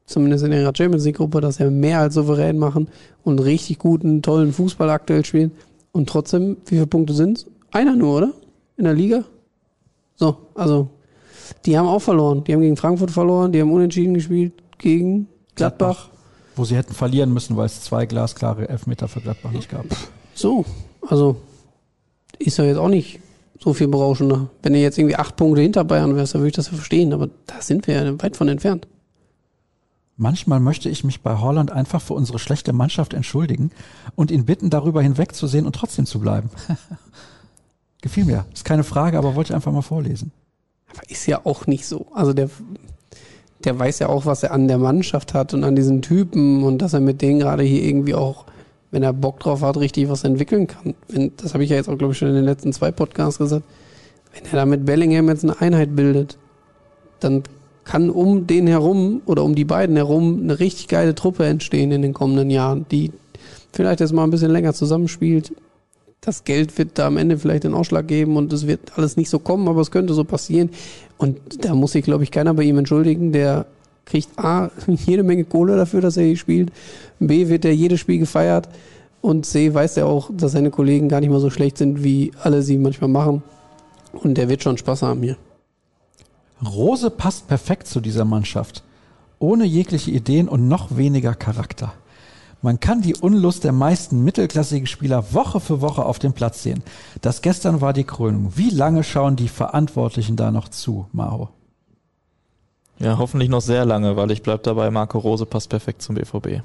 zumindest in ihrer Champions League Gruppe, das ja mehr als souverän machen und richtig guten, tollen Fußball aktuell spielen. Und trotzdem, wie viele Punkte sind's? Einer nur, oder? In der Liga? So, also, die haben auch verloren. Die haben gegen Frankfurt verloren, die haben unentschieden gespielt gegen Gladbach. Wo sie hätten verlieren müssen, weil es zwei glasklare Elfmeter für Gladbach nicht gab. So, also, ist ja jetzt auch nicht so viel berauschender. Wenn ihr jetzt irgendwie acht Punkte hinter Bayern wärst, dann würde ich das ja verstehen, aber da sind wir ja weit von entfernt. Manchmal möchte ich mich bei Holland einfach für unsere schlechte Mannschaft entschuldigen und ihn bitten, darüber hinwegzusehen und trotzdem zu bleiben. Gefiel mir. Ist keine Frage, aber wollte ich einfach mal vorlesen. Aber ist ja auch nicht so. Also der, der weiß ja auch, was er an der Mannschaft hat und an diesen Typen und dass er mit denen gerade hier irgendwie auch, wenn er Bock drauf hat, richtig was entwickeln kann. Wenn, das habe ich ja jetzt auch, glaube ich, schon in den letzten zwei Podcasts gesagt. Wenn er da mit Bellingham jetzt eine Einheit bildet, dann kann um den herum oder um die beiden herum eine richtig geile Truppe entstehen in den kommenden Jahren, die vielleicht jetzt mal ein bisschen länger zusammenspielt. Das Geld wird da am Ende vielleicht den Ausschlag geben und es wird alles nicht so kommen, aber es könnte so passieren. Und da muss sich, glaube ich, keiner bei ihm entschuldigen. Der kriegt A, jede Menge Kohle dafür, dass er hier spielt. B, wird er jedes Spiel gefeiert. Und C, weiß er auch, dass seine Kollegen gar nicht mal so schlecht sind, wie alle sie manchmal machen. Und der wird schon Spaß haben hier. Rose passt perfekt zu dieser Mannschaft. Ohne jegliche Ideen und noch weniger Charakter. Man kann die Unlust der meisten mittelklassigen Spieler Woche für Woche auf dem Platz sehen. Das gestern war die Krönung. Wie lange schauen die Verantwortlichen da noch zu, Mao? Ja, hoffentlich noch sehr lange, weil ich bleib dabei, Marco Rose passt perfekt zum BVB.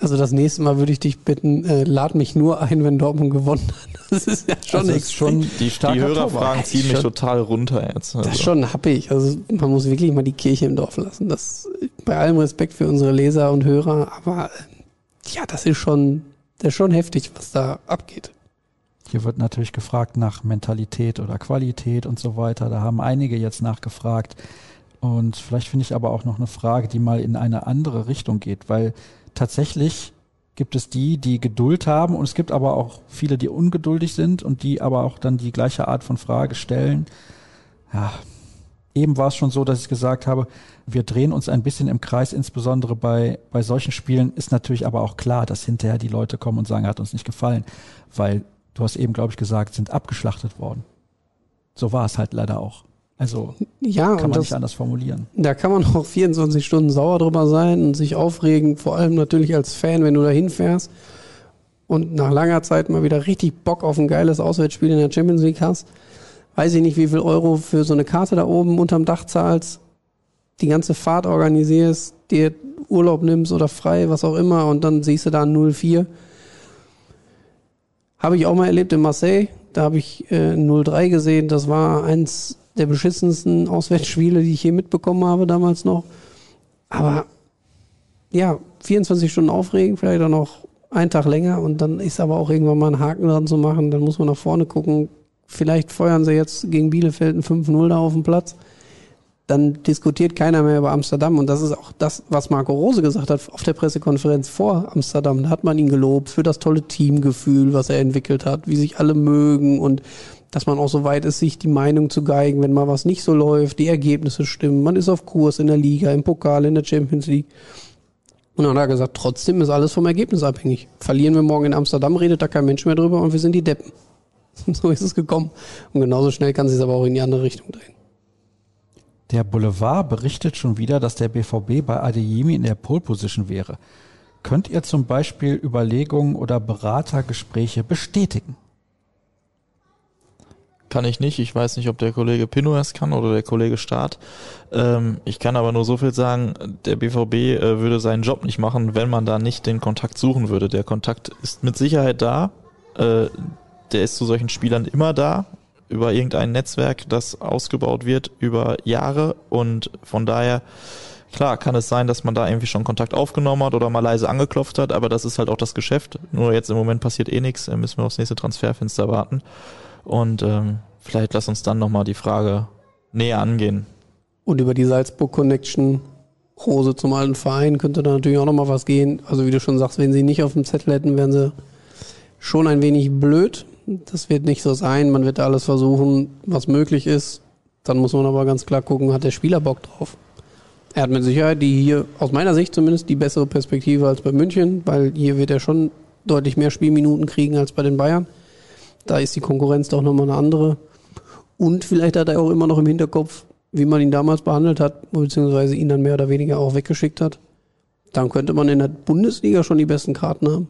Also das nächste Mal würde ich dich bitten, äh, lad mich nur ein, wenn Dortmund gewonnen hat. Das ist ja schon, Also ist schon Die, die Hörerfragen ziehen mich Schon- total runter jetzt. Also. Das ist schon happig. Also man muss wirklich mal die Kirche im Dorf lassen. Das bei allem Respekt für unsere Leser und Hörer, aber äh, ja, das ist schon, das ist schon heftig, was da abgeht. Hier wird natürlich gefragt nach Mentalität oder Qualität und so weiter. Da haben einige jetzt nachgefragt. Und vielleicht finde ich aber auch noch eine Frage, die mal in eine andere Richtung geht, weil tatsächlich gibt es die, die Geduld haben und es gibt aber auch viele, die ungeduldig sind und die aber auch dann die gleiche Art von Frage stellen. Ja, eben war es schon so, dass ich gesagt habe, wir drehen uns ein bisschen im Kreis, insbesondere bei, bei solchen Spielen ist natürlich aber auch klar, dass hinterher die Leute kommen und sagen, hat uns nicht gefallen, weil du hast eben, glaube ich, gesagt, sind abgeschlachtet worden. So war es halt leider auch. Also Ja, kann man das, nicht anders formulieren. da kann man auch 24 Stunden sauer drüber sein und sich aufregen, vor allem natürlich als Fan, wenn du da hinfährst und nach langer Zeit mal wieder richtig Bock auf ein geiles Auswärtsspiel in der Champions League hast. Weiß ich nicht, wie viel Euro für so eine Karte da oben unterm Dach zahlst, die ganze Fahrt organisierst, dir Urlaub nimmst oder frei, was auch immer, und dann siehst du da ein 0-4. Habe ich auch mal erlebt in Marseille. Da habe ich äh, 0-3 gesehen. Das war eins der beschissensten Auswärtsspiele, die ich je mitbekommen habe damals noch. Aber ja, 24 Stunden aufregen, vielleicht auch noch einen Tag länger und dann ist aber auch irgendwann mal ein Haken dran zu machen. Dann muss man nach vorne gucken. Vielleicht feuern sie jetzt gegen Bielefeld ein 5-0 da auf dem Platz. dann diskutiert keiner mehr über Amsterdam. Und das ist auch das, was Marco Rose gesagt hat auf der Pressekonferenz vor Amsterdam. Da hat man ihn gelobt für das tolle Teamgefühl, was er entwickelt hat, wie sich alle mögen und dass man auch so weit ist, sich die Meinung zu geigen, wenn mal was nicht so läuft, die Ergebnisse stimmen, man ist auf Kurs in der Liga, im Pokal, in der Champions League. Und dann hat er gesagt, trotzdem ist alles vom Ergebnis abhängig. Verlieren wir morgen in Amsterdam, redet da kein Mensch mehr drüber und wir sind die Deppen. so ist es gekommen. Und genauso schnell kann es aber auch in die andere Richtung drehen. Der Boulevard berichtet schon wieder, dass der BVB bei Adeyemi in der Pole Position wäre. Könnt ihr zum Beispiel Überlegungen oder Beratergespräche bestätigen? Kann ich nicht. Ich weiß nicht, ob der Kollege Pino es kann oder der Kollege Staat. Ähm, ich kann aber nur so viel sagen, der BVB äh, würde seinen Job nicht machen, wenn man da nicht den Kontakt suchen würde. Der Kontakt ist mit Sicherheit da. Äh, der ist zu solchen Spielern immer da über irgendein Netzwerk, das ausgebaut wird über Jahre und von daher klar kann es sein, dass man da irgendwie schon Kontakt aufgenommen hat oder mal leise angeklopft hat, aber das ist halt auch das Geschäft. Nur jetzt im Moment passiert eh nichts, müssen wir aufs nächste Transferfenster warten und ähm, vielleicht lass uns dann nochmal die Frage näher angehen. Und über die Salzburg Connection Rose zum alten Verein könnte da natürlich auch nochmal was gehen. Also wie du schon sagst, wenn sie nicht auf dem Zettel hätten, wären sie schon ein wenig blöd. Das wird nicht so sein. Man wird alles versuchen, was möglich ist. Dann muss man aber ganz klar gucken, hat der Spieler Bock drauf. Er hat mit Sicherheit die hier, aus meiner Sicht zumindest, die bessere Perspektive als bei München, weil hier wird er schon deutlich mehr Spielminuten kriegen als bei den Bayern. Da ist die Konkurrenz doch nochmal eine andere. Und vielleicht hat er auch immer noch im Hinterkopf, wie man ihn damals behandelt hat, beziehungsweise ihn dann mehr oder weniger auch weggeschickt hat. Dann könnte man in der Bundesliga schon die besten Karten haben.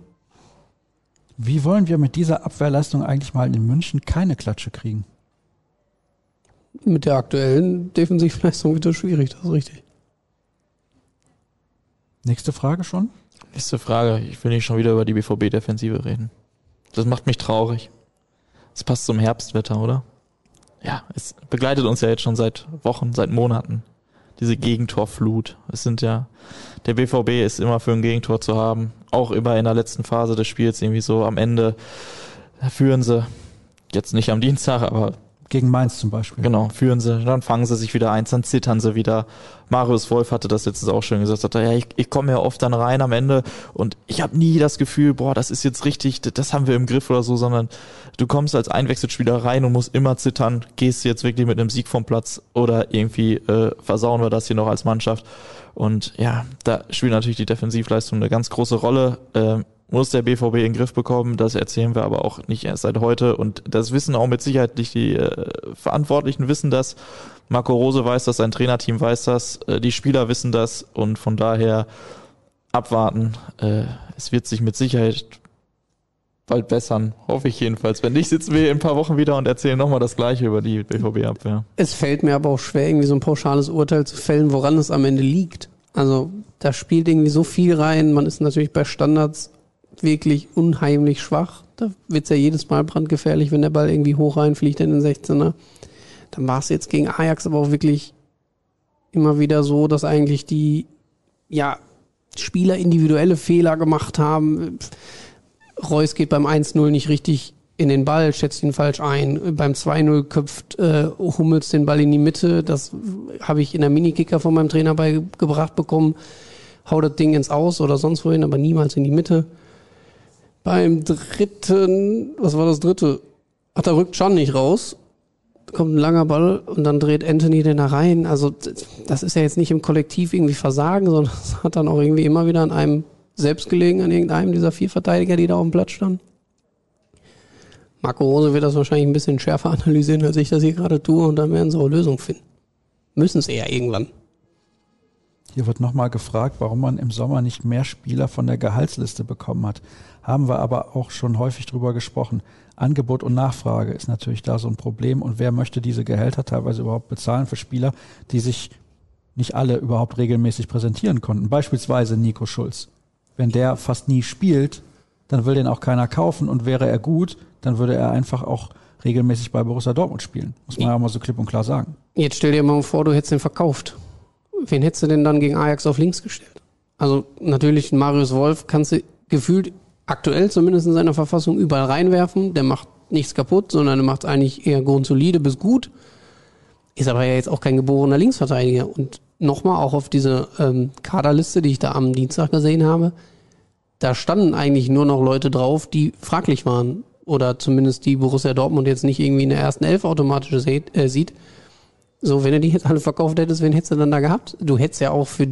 Wie wollen wir mit dieser Abwehrleistung eigentlich mal in München keine Klatsche kriegen? Mit der aktuellen Defensivleistung wird das schwierig, das ist richtig. Nächste Frage schon? Nächste Frage. Ich will nicht schon wieder über die BVB-Defensive reden. Das macht mich traurig. Es passt zum Herbstwetter, oder? Ja, es begleitet uns ja jetzt schon seit Wochen, seit Monaten. Diese Gegentorflut. Es sind ja, der BVB ist immer für ein Gegentor zu haben auch immer in der letzten Phase des Spiels irgendwie so am Ende führen sie, jetzt nicht am Dienstag, aber gegen Mainz zum Beispiel. Genau, führen sie, dann fangen sie sich wieder eins, dann zittern sie wieder. Marius Wolf hatte das letztens auch schön gesagt, sagte, ja, ich, ich komme ja oft dann rein am Ende und ich habe nie das Gefühl, boah, das ist jetzt richtig, das haben wir im Griff oder so, sondern du kommst als Einwechselspieler rein und musst immer zittern, gehst du jetzt wirklich mit einem Sieg vom Platz oder irgendwie äh, versauen wir das hier noch als Mannschaft. Und ja, da spielt natürlich die Defensivleistung eine ganz große Rolle. Ähm, muss der BVB in den Griff bekommen. Das erzählen wir aber auch nicht erst seit heute. Und das wissen auch mit Sicherheit nicht die äh, Verantwortlichen wissen das. Marco Rose weiß das, sein Trainerteam weiß das, äh, die Spieler wissen das und von daher abwarten. Äh, es wird sich mit Sicherheit bald bessern, hoffe ich jedenfalls. Wenn nicht, sitzen wir in ein paar Wochen wieder und erzählen nochmal das Gleiche über die BVB-Abwehr. Es fällt mir aber auch schwer, irgendwie so ein pauschales Urteil zu fällen, woran es am Ende liegt. Also da spielt irgendwie so viel rein. Man ist natürlich bei Standards wirklich unheimlich schwach. Da wird's ja jedes Mal brandgefährlich, wenn der Ball irgendwie hoch reinfliegt in den 16er. Dann war es jetzt gegen Ajax aber auch wirklich immer wieder so, dass eigentlich die ja, Spieler individuelle Fehler gemacht haben. Reus geht beim 1-0 nicht richtig in den Ball, schätzt ihn falsch ein. Beim 2-0 köpft äh, Hummels den Ball in die Mitte. Das habe ich in der Minikicker von meinem Trainer beigebracht bekommen. Hau das Ding ins Aus oder sonst wohin, aber niemals in die Mitte. Beim dritten, was war das dritte? Ach, da rückt Can nicht raus. Kommt ein langer Ball und dann dreht Anthony den da rein. Also das ist ja jetzt nicht im Kollektiv irgendwie Versagen, sondern das hat dann auch irgendwie immer wieder an einem selbst gelegen, an irgendeinem dieser vier Verteidiger, die da auf dem Platz standen. Marco Rose wird das wahrscheinlich ein bisschen schärfer analysieren, als ich das hier gerade tue und dann werden sie auch Lösungen finden. Müssen sie ja irgendwann. Hier wird nochmal gefragt, warum man im Sommer nicht mehr Spieler von der Gehaltsliste bekommen hat. Haben wir aber auch schon häufig drüber gesprochen. Angebot und Nachfrage ist natürlich da so ein Problem. Und wer möchte diese Gehälter teilweise überhaupt bezahlen für Spieler, die sich nicht alle überhaupt regelmäßig präsentieren konnten? Beispielsweise Nico Schulz. Wenn der fast nie spielt, dann will den auch keiner kaufen. Und wäre er gut, dann würde er einfach auch regelmäßig bei Borussia Dortmund spielen. Muss man ja mal so klipp und klar sagen. Jetzt stell dir mal vor, du hättest den verkauft wen hättest du denn dann gegen Ajax auf links gestellt? Also natürlich Marius Wolf kannst du gefühlt aktuell zumindest in seiner Verfassung überall reinwerfen. Der macht nichts kaputt, sondern er macht eigentlich eher grundsolide bis gut. ist aber ja jetzt auch kein geborener Linksverteidiger. Und nochmal auch auf diese ähm, Kaderliste, die ich da am Dienstag gesehen habe, da standen eigentlich nur noch Leute drauf, die fraglich waren. Oder zumindest die Borussia Dortmund jetzt nicht irgendwie in der ersten Elf automatisch äh, sieht. So, wenn du die jetzt alle verkauft hättest, wen hättest du dann da gehabt? Du hättest ja auch für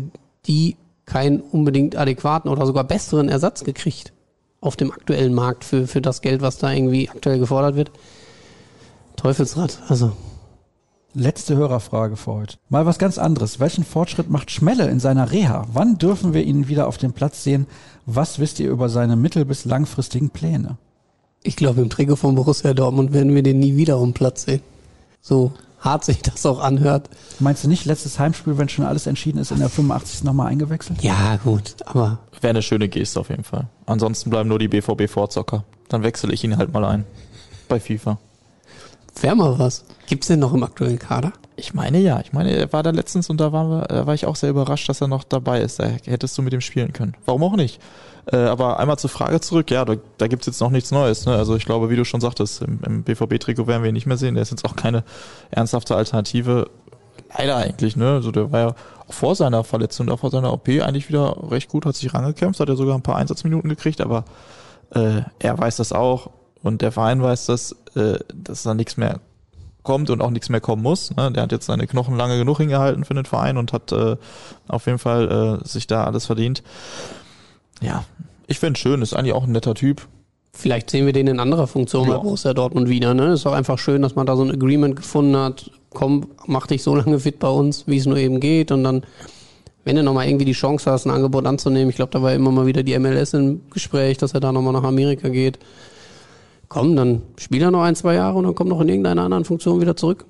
die keinen unbedingt adäquaten oder sogar besseren Ersatz gekriegt auf dem aktuellen Markt für, für das Geld, was da irgendwie aktuell gefordert wird. Teufelsrad, also. Letzte Hörerfrage für heute. Mal was ganz anderes. Welchen Fortschritt macht Schmelle in seiner Reha? Wann dürfen wir ihn wieder auf dem Platz sehen? Was wisst ihr über seine mittel- bis langfristigen Pläne? Ich glaube, im Trikot von Borussia Dortmund werden wir den nie wieder um Platz sehen. So hart sich das auch anhört. Meinst du nicht, letztes Heimspiel, wenn schon alles entschieden ist, in der 85. nochmal eingewechselt? Ja, gut, aber. Wäre eine schöne Geste auf jeden Fall. Ansonsten bleiben nur die BVB-Vorzocker. Dann wechsle ich ihn halt mal ein. Bei FIFA. Wär mal was. Gibt's denn noch im aktuellen Kader? Ich meine ja. Ich meine, er war da letztens und da, waren wir, da war ich auch sehr überrascht, dass er noch dabei ist. Da hättest du mit ihm spielen können. Warum auch nicht? Äh, aber einmal zur Frage zurück. Ja, da, da gibt's jetzt noch nichts Neues. Ne? Also ich glaube, wie du schon sagtest, im, im BVB-Trikot werden wir ihn nicht mehr sehen. Der ist jetzt auch keine ernsthafte Alternative. Leider eigentlich. Ne? Also der war ja auch vor seiner Verletzung, auch vor seiner OP eigentlich wieder recht gut, hat sich rangekämpft, hat ja sogar ein paar Einsatzminuten gekriegt, aber äh, er weiß das auch und der Verein weiß das, äh, dass da nichts mehr kommt und auch nichts mehr kommen muss. Ne? Der hat jetzt seine Knochen lange genug hingehalten für den Verein und hat äh, auf jeden Fall äh, sich da alles verdient. Ja, ich finde schön, ist eigentlich auch ein netter Typ. Vielleicht sehen wir den in anderer Funktion Ja. bei Borussia Dortmund wieder. Ne? Ist auch einfach schön, dass man da so ein Agreement gefunden hat. Komm, mach dich so lange fit bei uns, wie es nur eben geht. Und dann, wenn du nochmal irgendwie die Chance hast, ein Angebot anzunehmen, ich glaube, da war immer mal wieder die MLS im Gespräch, dass er da nochmal nach Amerika geht. Komm, dann spiel er noch ein, zwei Jahre und dann komm noch in irgendeiner anderen Funktion wieder zurück.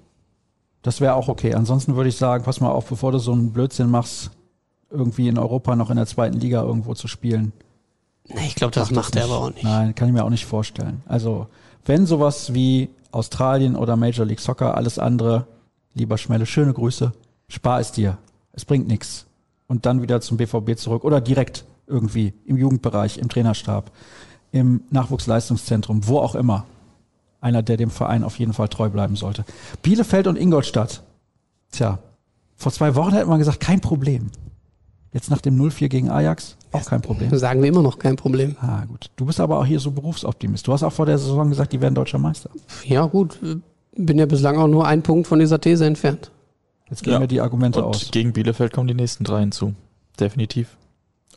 Das wäre auch okay. Ansonsten würde ich sagen, pass mal auf, bevor du so einen Blödsinn machst, irgendwie in Europa noch in der zweiten Liga irgendwo zu spielen. Nee, ich glaube, das macht er aber auch nicht. Nein, kann ich mir auch nicht vorstellen. Also, wenn sowas wie Australien oder Major League Soccer, alles andere, lieber Schmelle, schöne Grüße, spar es dir. Es bringt nichts. Und dann wieder zum BVB zurück oder direkt irgendwie im Jugendbereich, im Trainerstab, im Nachwuchsleistungszentrum, wo auch immer. Einer, der dem Verein auf jeden Fall treu bleiben sollte. Bielefeld und Ingolstadt. Tja, vor zwei Wochen hätte man gesagt, kein Problem. Jetzt nach dem 0-4 gegen Ajax, auch kein Problem. Sagen wir immer noch kein Problem. Ah, gut. Du bist aber auch hier so Berufsoptimist. Du hast auch vor der Saison gesagt, die werden deutscher Meister. Ja, gut. Bin ja bislang auch nur ein Punkt von dieser These entfernt. Jetzt gehen Ja. mir die Argumente Und aus. gegen Bielefeld kommen die nächsten drei hinzu. Definitiv.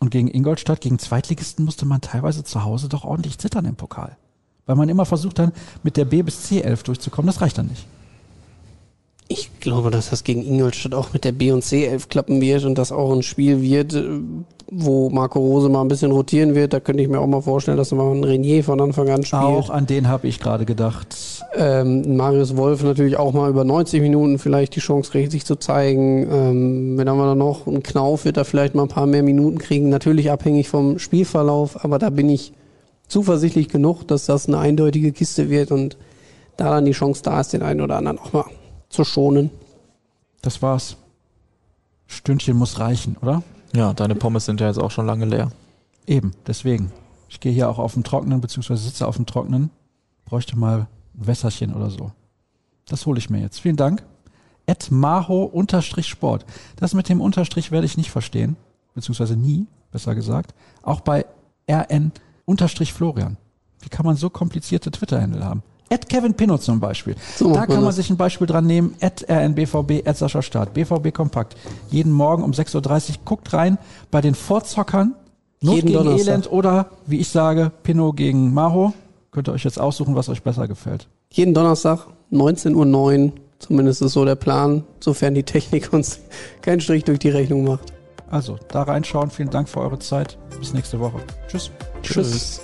Und gegen Ingolstadt, gegen Zweitligisten musste man teilweise zu Hause doch ordentlich zittern im Pokal. Weil man immer versucht dann, mit der B bis C 11 durchzukommen. Das reicht dann nicht. Ich glaube, dass das gegen Ingolstadt auch mit der B und C 11 klappen wird und das auch ein Spiel wird, äh, wo Marco Rose mal ein bisschen rotieren wird. Da könnte ich mir auch mal vorstellen, dass man Renier von Anfang an spielt. Auch an den habe ich gerade gedacht. Ähm, Marius Wolf natürlich auch mal über 90 Minuten vielleicht die Chance kriegt, sich zu zeigen. Ähm, wenn haben wir dann noch einen Knauf, wird er vielleicht mal ein paar mehr Minuten kriegen. Natürlich abhängig vom Spielverlauf, aber da bin ich zuversichtlich genug, dass das eine eindeutige Kiste wird und da dann die Chance da ist, den einen oder anderen auch mal zu schonen. Das war's. Stündchen muss reichen, oder? Ja, deine Pommes sind ja jetzt auch schon lange leer. Eben, deswegen. Ich gehe hier auch auf dem Trocknen, beziehungsweise sitze auf dem Trocknen. Bräuchte mal ein Wässerchen oder so. Das hole ich mir jetzt. Vielen Dank. Ed Maho-Sport. Das mit dem Unterstrich werde ich nicht verstehen. Beziehungsweise nie, besser gesagt. Auch bei RN-Florian. Wie kann man so komplizierte Twitter-Handle haben? Ed Kevin Pinot zum Beispiel. So da kann man sich ein Beispiel dran nehmen. Ed RNBVB, Ed Sascha Start. BVB Kompakt. Jeden Morgen um 6.30 Uhr. Guckt rein bei den Vorzockern. Not Jeden gegen Donnerstag. Elend oder, wie ich sage, Pinot gegen Maho. Könnt ihr euch jetzt aussuchen, was euch besser gefällt. Jeden Donnerstag, 19.09 Uhr, zumindest ist so der Plan, sofern die Technik uns keinen Strich durch die Rechnung macht. Also, da reinschauen. Vielen Dank für eure Zeit. Bis nächste Woche. Tschüss. Tschüss.